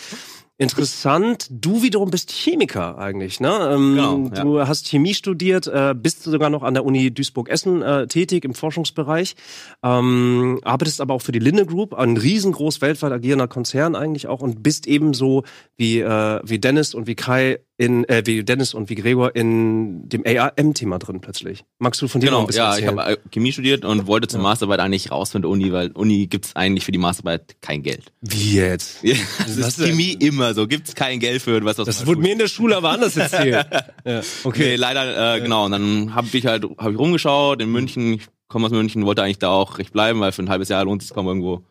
[SPEAKER 9] Interessant. Du wiederum bist Chemiker eigentlich, ne? Ähm, genau, ja. Du hast Chemie studiert, äh, bist sogar noch an der Uni Duisburg-Essen äh, tätig im Forschungsbereich, ähm, arbeitest aber auch für die Linde Group, ein riesengroß weltweit agierender Konzern eigentlich auch und bist ebenso wie, äh, wie Dennis und wie Kai in, äh, wie Dennis und wie Gregor in dem ARM-Thema drin plötzlich. Magst du von dir
[SPEAKER 10] genau,
[SPEAKER 9] noch ein bisschen
[SPEAKER 10] ja, erzählen? ich habe äh, Chemie studiert und wollte zur ja. Masterarbeit eigentlich raus von der Uni, weil Uni gibt's eigentlich für die Masterarbeit kein Geld.
[SPEAKER 9] Wie jetzt? *laughs*
[SPEAKER 10] das ist Chemie immer so, gibt's kein Geld für was.
[SPEAKER 9] Das wurde mir in der Schule aber anders erzählt. *laughs*
[SPEAKER 10] ja, okay, nee, leider äh, genau. Und dann habe ich halt hab ich rumgeschaut in München. Ich komme aus München, wollte eigentlich da auch recht bleiben, weil für ein halbes Jahr lohnt es kaum irgendwo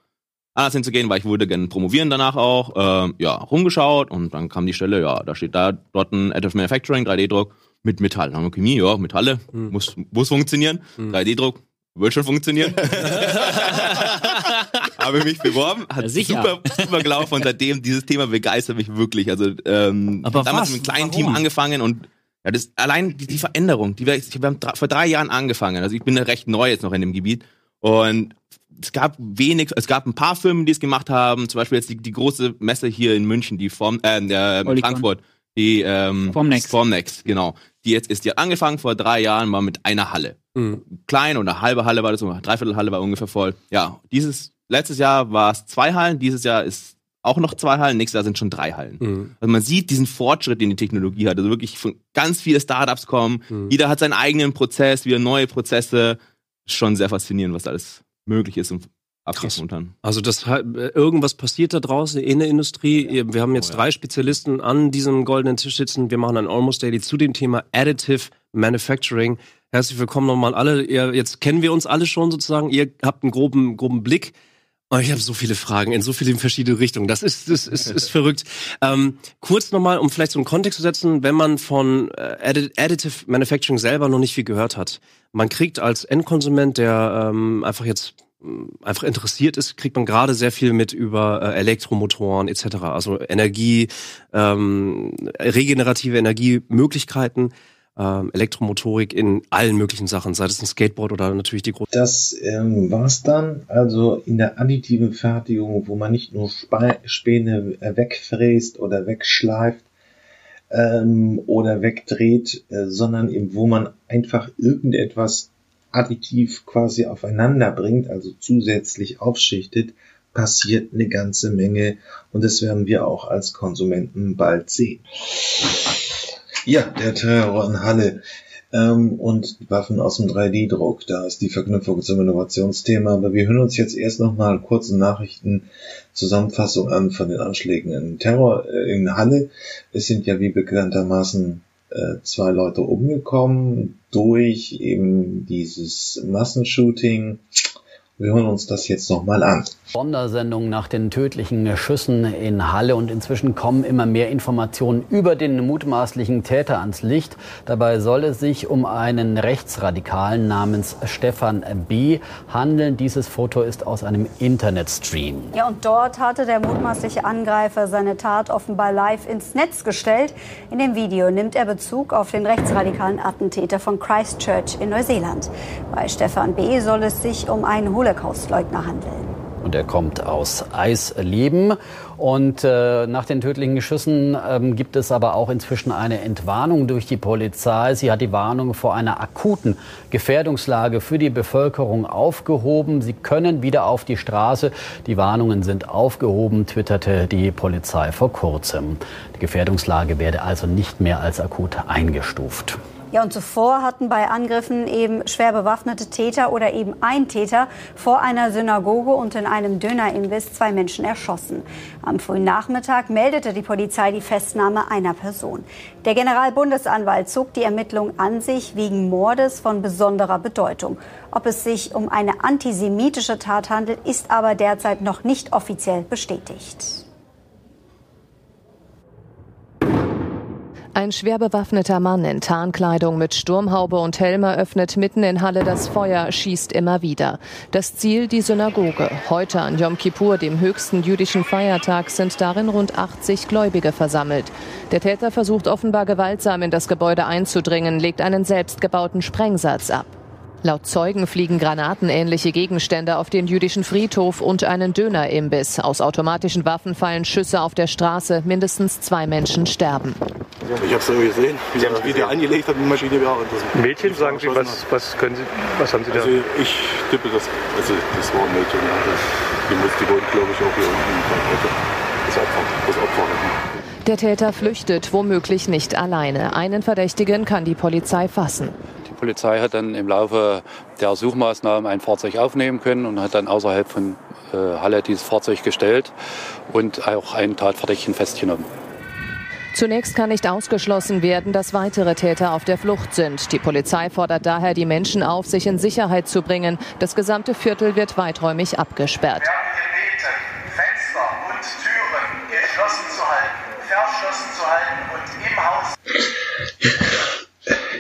[SPEAKER 10] anders hinzugehen, weil ich würde gerne promovieren danach auch. Ähm, ja, rumgeschaut und dann kam die Stelle, ja, da steht da dort ein Additive Manufacturing, 3D-Druck mit Metall. Nanochemie, ja, Metalle,
[SPEAKER 9] Mhm.
[SPEAKER 10] muss, muss funktionieren. 3D-Druck wird schon funktionieren. *laughs* Habe mich beworben, hat
[SPEAKER 4] Ja,
[SPEAKER 10] super, super gelaufen und seitdem dieses Thema begeistert mich wirklich. Also ähm,
[SPEAKER 9] Aber
[SPEAKER 10] damals
[SPEAKER 9] was?
[SPEAKER 10] mit einem kleinen
[SPEAKER 9] Warum?
[SPEAKER 10] Team angefangen und ja, das allein die, die Veränderung, die wir, ich, wir haben vor drei Jahren angefangen. Also ich bin recht neu jetzt noch in dem Gebiet und es gab wenig, es gab ein paar Firmen, die es gemacht haben. Zum Beispiel jetzt die, die große Messe hier in München, die Form, äh,
[SPEAKER 11] Olicon.
[SPEAKER 10] Frankfurt, die ähm,
[SPEAKER 11] Formnext.
[SPEAKER 10] Formnext, genau. Die jetzt ist, die hat angefangen vor drei Jahren mal mit einer Halle.
[SPEAKER 9] Mhm.
[SPEAKER 10] Klein oder halbe Halle war das, dreiviertel Halle war ungefähr voll. Ja, dieses letztes Jahr war es zwei Hallen, dieses Jahr ist auch noch zwei Hallen, nächstes Jahr sind schon drei Hallen.
[SPEAKER 9] Mhm.
[SPEAKER 10] Also man sieht diesen Fortschritt, den die Technologie hat. Also wirklich von ganz viele Startups kommen.
[SPEAKER 9] Mhm.
[SPEAKER 10] Jeder hat seinen eigenen Prozess, wieder neue Prozesse. Schon sehr faszinierend, was da alles möglich ist und momentan.
[SPEAKER 9] Also das äh, irgendwas passiert da draußen in der Industrie. Wir haben jetzt
[SPEAKER 10] Oh, ja.
[SPEAKER 9] drei Spezialisten an diesem goldenen Tisch sitzen. Wir machen ein Almost Daily zu dem Thema Additive Manufacturing. Herzlich willkommen nochmal alle. Ihr, jetzt kennen wir uns alle schon sozusagen. Ihr habt einen groben, groben Blick. Aber ich habe so viele Fragen in so viele verschiedene Richtungen. Das ist, das ist, ist *laughs* verrückt. Ähm, kurz nochmal, um vielleicht so einen Kontext zu setzen, wenn man von äh, Addi- Additive Manufacturing selber noch nicht viel gehört hat. Man kriegt als Endkonsument, der ähm, einfach jetzt mh, einfach interessiert ist, kriegt man gerade sehr viel mit über äh, Elektromotoren etc. Also Energie, ähm, regenerative Energiemöglichkeiten, ähm, Elektromotorik in allen möglichen Sachen, sei es ein Skateboard oder natürlich die großen.
[SPEAKER 1] Das ähm, war's dann. Also in der additiven Fertigung, wo man nicht nur Spe Späne äh, wegfräst oder wegschleift ähm, oder wegdreht, äh, sondern eben, wo man einfach irgendetwas additiv quasi aufeinander bringt, also zusätzlich aufschichtet, passiert eine ganze Menge und das werden wir auch als Konsumenten bald sehen. Ja, der Terror in Halle ähm, und Waffen aus dem 3D-Druck. Da ist die Verknüpfung zum Innovationsthema. Aber wir hören uns jetzt erst nochmal kurze Nachrichten, Zusammenfassung an von den Anschlägen in Terror äh, in Halle. Es sind ja wie bekanntermaßen äh, zwei Leute umgekommen durch eben dieses Massenshooting. Wir hören uns das jetzt nochmal an.
[SPEAKER 12] Sondersendung nach den tödlichen Schüssen in Halle und inzwischen kommen immer mehr Informationen über den mutmaßlichen Täter ans Licht. Dabei soll es sich um einen Rechtsradikalen namens Stefan B. handeln. Dieses Foto ist aus einem Internetstream.
[SPEAKER 13] Ja, und dort hatte der mutmaßliche Angreifer seine Tat offenbar live ins Netz gestellt. In dem Video nimmt er Bezug auf den rechtsradikalen Attentäter von Christchurch in Neuseeland. Bei Stefan B. soll es sich um einen Holocaustleugner handeln.
[SPEAKER 12] Und er kommt aus Eisleben. Und äh, nach den tödlichen Schüssen ähm, gibt es aber auch inzwischen eine Entwarnung durch die Polizei. Sie hat die Warnung vor einer akuten Gefährdungslage für die Bevölkerung aufgehoben. Sie können wieder auf die Straße. Die Warnungen sind aufgehoben, twitterte die Polizei vor kurzem. Die Gefährdungslage werde also nicht mehr als akut eingestuft.
[SPEAKER 13] Ja, und zuvor hatten bei Angriffen eben schwer bewaffnete Täter oder eben ein Täter vor einer Synagoge und in einem Dönerimbiss zwei Menschen erschossen. Am frühen Nachmittag meldete die Polizei die Festnahme einer Person. Der Generalbundesanwalt zog die Ermittlung an sich wegen Mordes von besonderer Bedeutung. Ob es sich um eine antisemitische Tat handelt, ist aber derzeit noch nicht offiziell bestätigt.
[SPEAKER 14] Ein schwer bewaffneter Mann in Tarnkleidung mit Sturmhaube und Helm eröffnet mitten in Halle das Feuer, schießt immer wieder. Das Ziel die Synagoge. Heute an Yom Kippur, dem höchsten jüdischen Feiertag, sind darin rund 80 Gläubige versammelt. Der Täter versucht offenbar gewaltsam in das Gebäude einzudringen, legt einen selbstgebauten Sprengsatz ab. Laut Zeugen fliegen granatenähnliche Gegenstände auf den jüdischen Friedhof und einen Dönerimbiss. Aus automatischen Waffen fallen Schüsse auf der Straße. Mindestens zwei Menschen sterben.
[SPEAKER 15] Ich habe es so gesehen, wie er wie der angelegt hat, die Maschine ja. Und das
[SPEAKER 16] Mädchen, sagen Sie, was, was, können Sie, was haben Sie da?
[SPEAKER 15] Also ich tippe, das, also das war ein Mädchen. Also die, muss, die wohnt, glaube ich, auch hier unten. Das Opfer, das Opfer.
[SPEAKER 14] Der Täter flüchtet, womöglich nicht alleine. Einen Verdächtigen kann die Polizei fassen.
[SPEAKER 17] Die Polizei hat dann im Laufe der Suchmaßnahmen ein Fahrzeug aufnehmen können und hat dann außerhalb von äh, Halle dieses Fahrzeug gestellt und auch einen Tatverdächtigen festgenommen.
[SPEAKER 14] Zunächst kann nicht ausgeschlossen werden, dass weitere Täter auf der Flucht sind. Die Polizei fordert daher die Menschen auf, sich in Sicherheit zu bringen. Das gesamte Viertel wird weiträumig abgesperrt.
[SPEAKER 11] geschlossen zu halten, verschlossen zu halten und im Haus.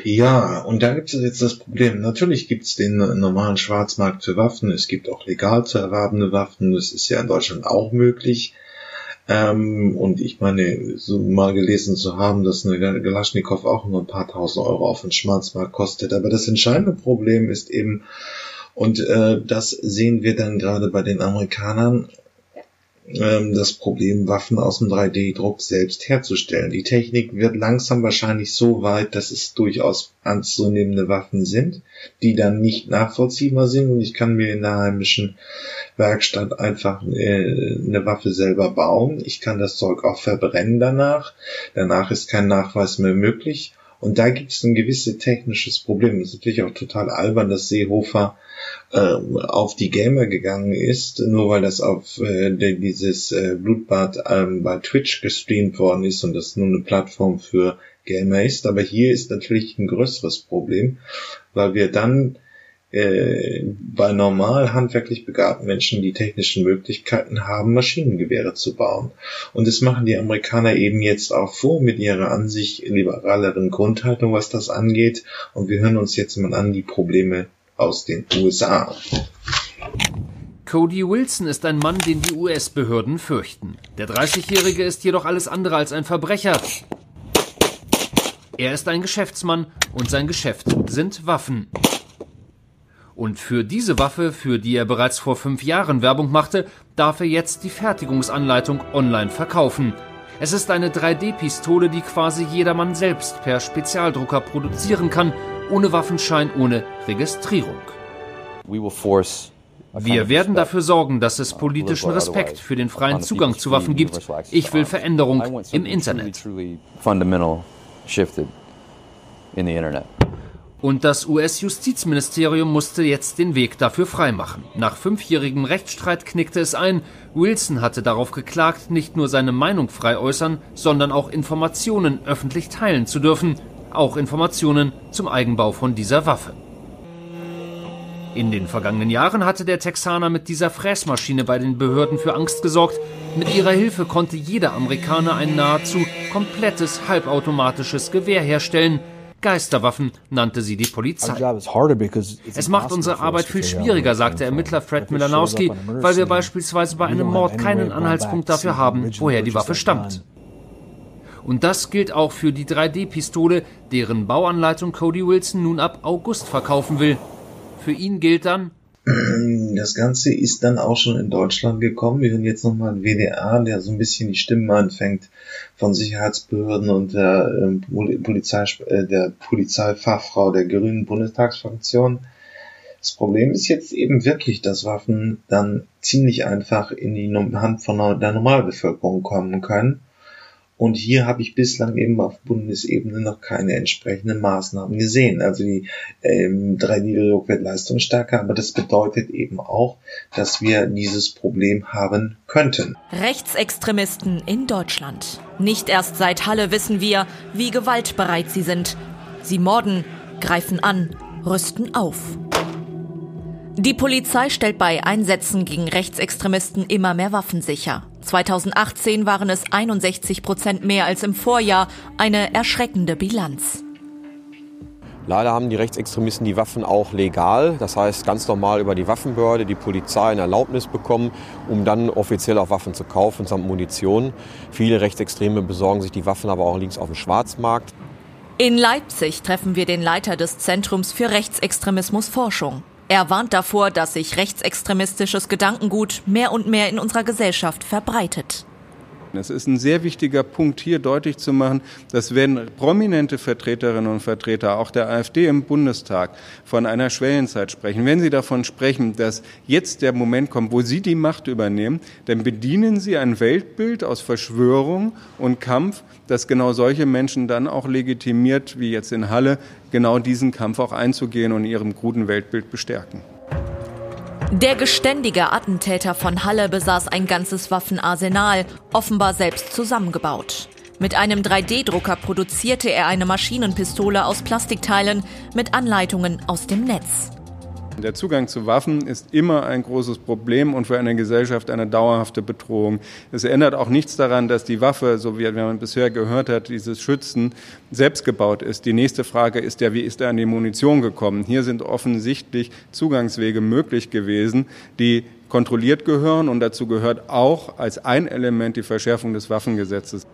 [SPEAKER 1] Ja, und da gibt es jetzt das Problem. Natürlich gibt es den normalen Schwarzmarkt für Waffen. Es gibt auch legal zu erwerbende Waffen. Das ist ja in Deutschland auch möglich. Ähm, und ich meine, so mal gelesen zu haben, dass eine Galaschnikow auch nur ein paar tausend Euro auf dem Schwarzmarkt kostet. Aber das entscheidende Problem ist eben, und äh, das sehen wir dann gerade bei den Amerikanern, ähm, das Problem, Waffen aus dem 3D-Druck selbst herzustellen. Die Technik wird langsam wahrscheinlich so weit, dass es durchaus anzunehmende Waffen sind, die dann nicht nachvollziehbar sind und ich kann mir in der heimischen Werkstatt einfach äh, eine Waffe selber bauen. Ich kann das Zeug auch verbrennen danach. Danach ist kein Nachweis mehr möglich. Und da gibt es ein gewisses technisches Problem. Es ist natürlich auch total albern, dass Seehofer äh, auf die Gamer gegangen ist, nur weil das auf äh, dieses äh, Blutbad ähm, bei Twitch gestreamt worden ist und das nur eine Plattform für Gamer ist. Aber hier ist natürlich ein größeres Problem, weil wir dann äh, bei normal handwerklich begabten Menschen die technischen Möglichkeiten haben, Maschinengewehre zu bauen. Und das machen die Amerikaner eben jetzt auch vor mit ihrer an sich liberaleren Grundhaltung, was das angeht. Und wir hören uns jetzt mal an die Probleme aus den USA.
[SPEAKER 18] Cody Wilson ist ein Mann, den die US-Behörden fürchten. Der 30-Jährige ist jedoch alles andere als ein Verbrecher. Er ist ein Geschäftsmann und sein Geschäft sind Waffen. Und für diese Waffe, für die er bereits vor fünf Jahren Werbung machte, darf er jetzt die Fertigungsanleitung online verkaufen. Es ist eine 3D-Pistole, die quasi jedermann selbst per Spezialdrucker produzieren kann ohne Waffenschein, ohne Registrierung. Wir werden dafür sorgen, dass es politischen Respekt für den freien Zugang zu Waffen gibt. Ich will Veränderung im Internet. Und das US-Justizministerium musste jetzt den Weg dafür freimachen. Nach fünfjährigem Rechtsstreit knickte es ein, Wilson hatte darauf geklagt, nicht nur seine Meinung frei äußern, sondern auch Informationen öffentlich teilen zu dürfen auch Informationen zum Eigenbau von dieser Waffe. In den vergangenen Jahren hatte der Texaner mit dieser Fräsmaschine bei den Behörden für Angst gesorgt. Mit ihrer Hilfe konnte jeder Amerikaner ein nahezu komplettes halbautomatisches Gewehr herstellen. Geisterwaffen nannte sie die Polizei. Es macht unsere Arbeit viel schwieriger, sagte Ermittler Fred Milanowski, weil wir beispielsweise bei einem Mord keinen Anhaltspunkt dafür haben, woher die Waffe stammt. Und das gilt auch für die 3D-Pistole, deren Bauanleitung Cody Wilson nun ab August verkaufen will. Für ihn gilt dann,
[SPEAKER 1] das Ganze ist dann auch schon in Deutschland gekommen. Wir hören jetzt nochmal ein WDR, der so ein bisschen die Stimmen anfängt von Sicherheitsbehörden und der, äh, Polizei, äh, der Polizeifachfrau der Grünen Bundestagsfraktion. Das Problem ist jetzt eben wirklich, dass Waffen dann ziemlich einfach in die Hand von der Normalbevölkerung kommen können und hier habe ich bislang eben auf Bundesebene noch keine entsprechenden Maßnahmen gesehen. Also die ähm, 3D-Druck wird leistungsstärker, aber das bedeutet eben auch, dass wir dieses Problem haben könnten.
[SPEAKER 19] Rechtsextremisten in Deutschland. Nicht erst seit Halle wissen wir, wie gewaltbereit sie sind. Sie morden, greifen an, rüsten auf. Die Polizei stellt bei Einsätzen gegen Rechtsextremisten immer mehr Waffen sicher. 2018 waren es 61 Prozent mehr als im Vorjahr, eine erschreckende Bilanz.
[SPEAKER 20] Leider haben die Rechtsextremisten die Waffen auch legal, das heißt ganz normal über die Waffenbehörde, die Polizei eine Erlaubnis bekommen, um dann offiziell auch Waffen zu kaufen samt Munition. Viele Rechtsextreme besorgen sich die Waffen aber auch links auf dem Schwarzmarkt.
[SPEAKER 19] In Leipzig treffen wir den Leiter des Zentrums für Rechtsextremismusforschung. Er warnt davor, dass sich rechtsextremistisches Gedankengut mehr und mehr in unserer Gesellschaft verbreitet.
[SPEAKER 21] Es ist ein sehr wichtiger Punkt hier deutlich zu machen, dass wenn prominente Vertreterinnen und Vertreter auch der AfD im Bundestag von einer Schwellenzeit sprechen, wenn sie davon sprechen, dass jetzt der Moment kommt, wo sie die Macht übernehmen, dann bedienen sie ein Weltbild aus Verschwörung und Kampf, das genau solche Menschen dann auch legitimiert, wie jetzt in Halle, genau diesen Kampf auch einzugehen und ihrem kruden Weltbild bestärken.
[SPEAKER 19] Der geständige Attentäter von Halle besaß ein ganzes Waffenarsenal, offenbar selbst zusammengebaut. Mit einem 3D-Drucker produzierte er eine Maschinenpistole aus Plastikteilen mit Anleitungen aus dem Netz.
[SPEAKER 21] Der Zugang zu Waffen ist immer ein großes Problem und für eine Gesellschaft eine dauerhafte Bedrohung. Es ändert auch nichts daran, dass die Waffe, so wie man bisher gehört hat, dieses Schützen selbst gebaut ist. Die nächste Frage ist ja, wie ist er an die Munition gekommen? Hier sind offensichtlich Zugangswege möglich gewesen, die kontrolliert gehören und dazu gehört auch als ein Element die Verschärfung des Waffengesetzes.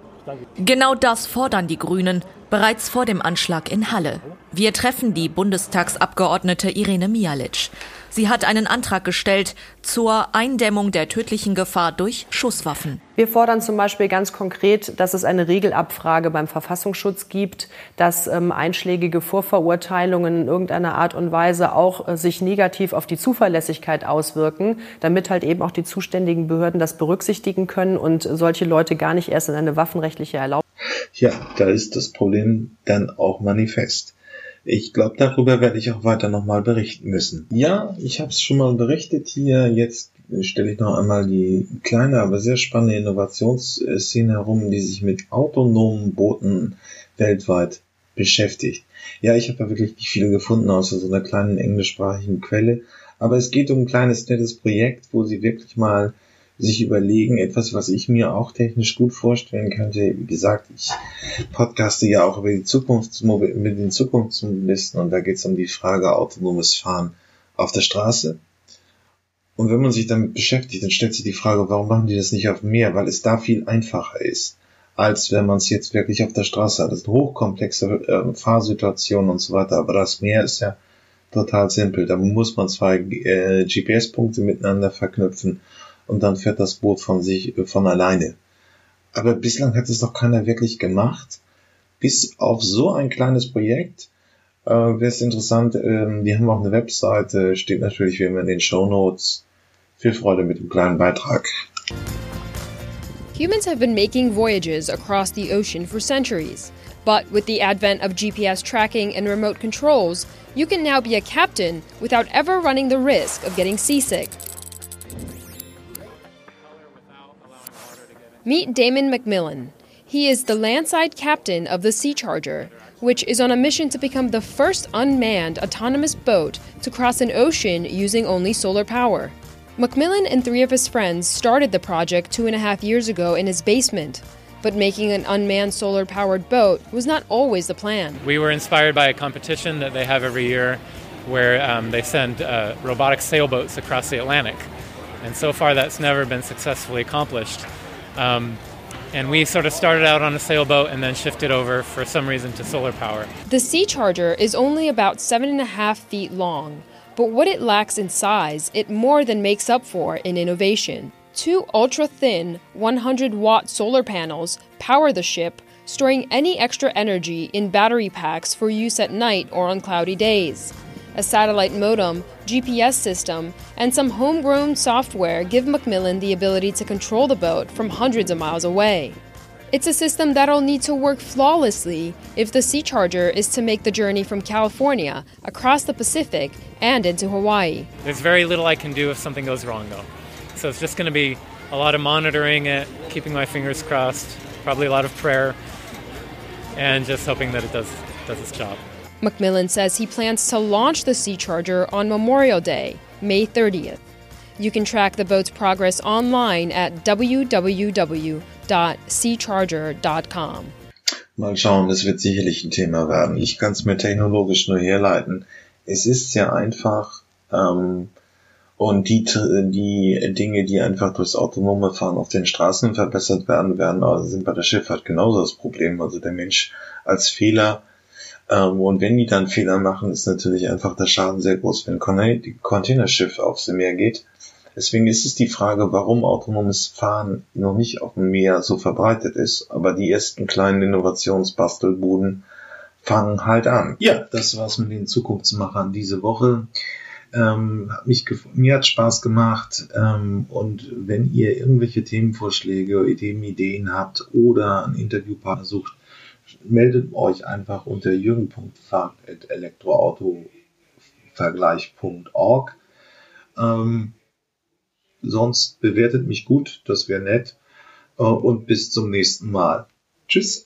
[SPEAKER 19] Genau das fordern die Grünen bereits vor dem Anschlag in Halle. Wir treffen die Bundestagsabgeordnete Irene Mialic. Sie hat einen Antrag gestellt zur Eindämmung der tödlichen Gefahr durch Schusswaffen.
[SPEAKER 22] Wir fordern zum Beispiel ganz konkret, dass es eine Regelabfrage beim Verfassungsschutz gibt, dass ähm, einschlägige Vorverurteilungen in irgendeiner Art und Weise auch äh, sich negativ auf die Zuverlässigkeit auswirken, damit halt eben auch die zuständigen Behörden das berücksichtigen können und solche Leute gar nicht erst in eine waffenrechtliche Erlaubnis.
[SPEAKER 1] Ja, da ist das Problem dann auch manifest. Ich glaube, darüber werde ich auch weiter nochmal berichten müssen. Ja, ich habe es schon mal berichtet hier. Jetzt stelle ich noch einmal die kleine, aber sehr spannende Innovationsszene herum, die sich mit autonomen Booten weltweit beschäftigt. Ja, ich habe da wirklich nicht viele gefunden, außer so einer kleinen englischsprachigen Quelle. Aber es geht um ein kleines, nettes Projekt, wo sie wirklich mal sich überlegen, etwas, was ich mir auch technisch gut vorstellen könnte. Wie gesagt, ich podcaste ja auch über die Zukunft mit den Zukunftsmobilisten und da geht es um die Frage autonomes Fahren auf der Straße. Und wenn man sich damit beschäftigt, dann stellt sich die Frage, warum machen die das nicht auf dem Meer? Weil es da viel einfacher ist, als wenn man es jetzt wirklich auf der Straße hat. Das sind hochkomplexe äh, Fahrsituationen und so weiter, aber das Meer ist ja total simpel. Da muss man zwei äh, GPS-Punkte miteinander verknüpfen und dann fährt das Boot von sich äh, von alleine. Aber bislang hat es doch keiner wirklich gemacht. Bis auf so ein kleines Projekt äh, wäre es interessant. Ähm, die haben auch eine Webseite, steht natürlich wie immer in den Show Notes. Viel Freude mit dem kleinen Beitrag.
[SPEAKER 23] Humans have been making voyages across the ocean for centuries. But with the advent of GPS tracking and remote controls, you can now be a captain without ever running the risk of getting seasick. Meet Damon McMillan. He is the landside captain of the Sea Charger, which is on a mission to become the first unmanned autonomous boat to cross an ocean using only solar power. McMillan and three of his friends started the project two and a half years ago in his basement. But making an unmanned solar powered boat was not always the plan.
[SPEAKER 24] We were inspired by a competition that they have every year where um, they send uh, robotic sailboats across the Atlantic. And so far, that's never been successfully accomplished. Um, and we sort of started out on a sailboat and then shifted over for some reason to solar power.
[SPEAKER 23] The Sea Charger is only about seven and a half feet long, but what it lacks in size, it more than makes up for in innovation. Two ultra thin 100 watt solar panels power the ship, storing any extra energy in battery packs for use at night or on cloudy days. A satellite modem, GPS system, and some homegrown software give Macmillan the ability to control the boat from hundreds of miles away. It's a system that'll need to work flawlessly if the Sea Charger is to make the journey from California across the Pacific and into Hawaii.
[SPEAKER 24] There's very little I can do if something goes wrong, though. So it's just going to be a lot of monitoring it, keeping my fingers crossed, probably a lot of prayer, and just hoping that it does, does its job.
[SPEAKER 23] Macmillan says he plans to launch the Sea Charger on Memorial Day, May 30th. You can track the boat's progress online at www.seacharger.com.
[SPEAKER 1] Mal schauen, das wird sicherlich ein Thema werden. Ich kann es mir technologisch nur herleiten. Es ist sehr einfach ähm, und die, die Dinge, die einfach durchs autonome Fahren auf den Straßen verbessert werden, werden also sind bei der Schifffahrt genauso das Problem. Also der Mensch als Fehler ähm, und wenn die dann Fehler machen, ist natürlich einfach der Schaden sehr groß, wenn ein Containerschiff aufs Meer geht. Deswegen ist es die Frage, warum autonomes Fahren noch nicht auf dem Meer so verbreitet ist, aber die ersten kleinen Innovationsbastelbuden fangen halt an. Ja, das war's mit den Zukunftsmachern diese Woche. Ähm, hat mich mir hat Spaß gemacht ähm, und wenn ihr irgendwelche Themenvorschläge, Ideen, Ideen habt oder einen Interviewpartner sucht, meldet euch einfach unter jürgen.fahrt.elektroautovergleich.org. Ähm, sonst bewertet mich gut, das wäre nett. Äh, und bis zum nächsten Mal. Tschüss.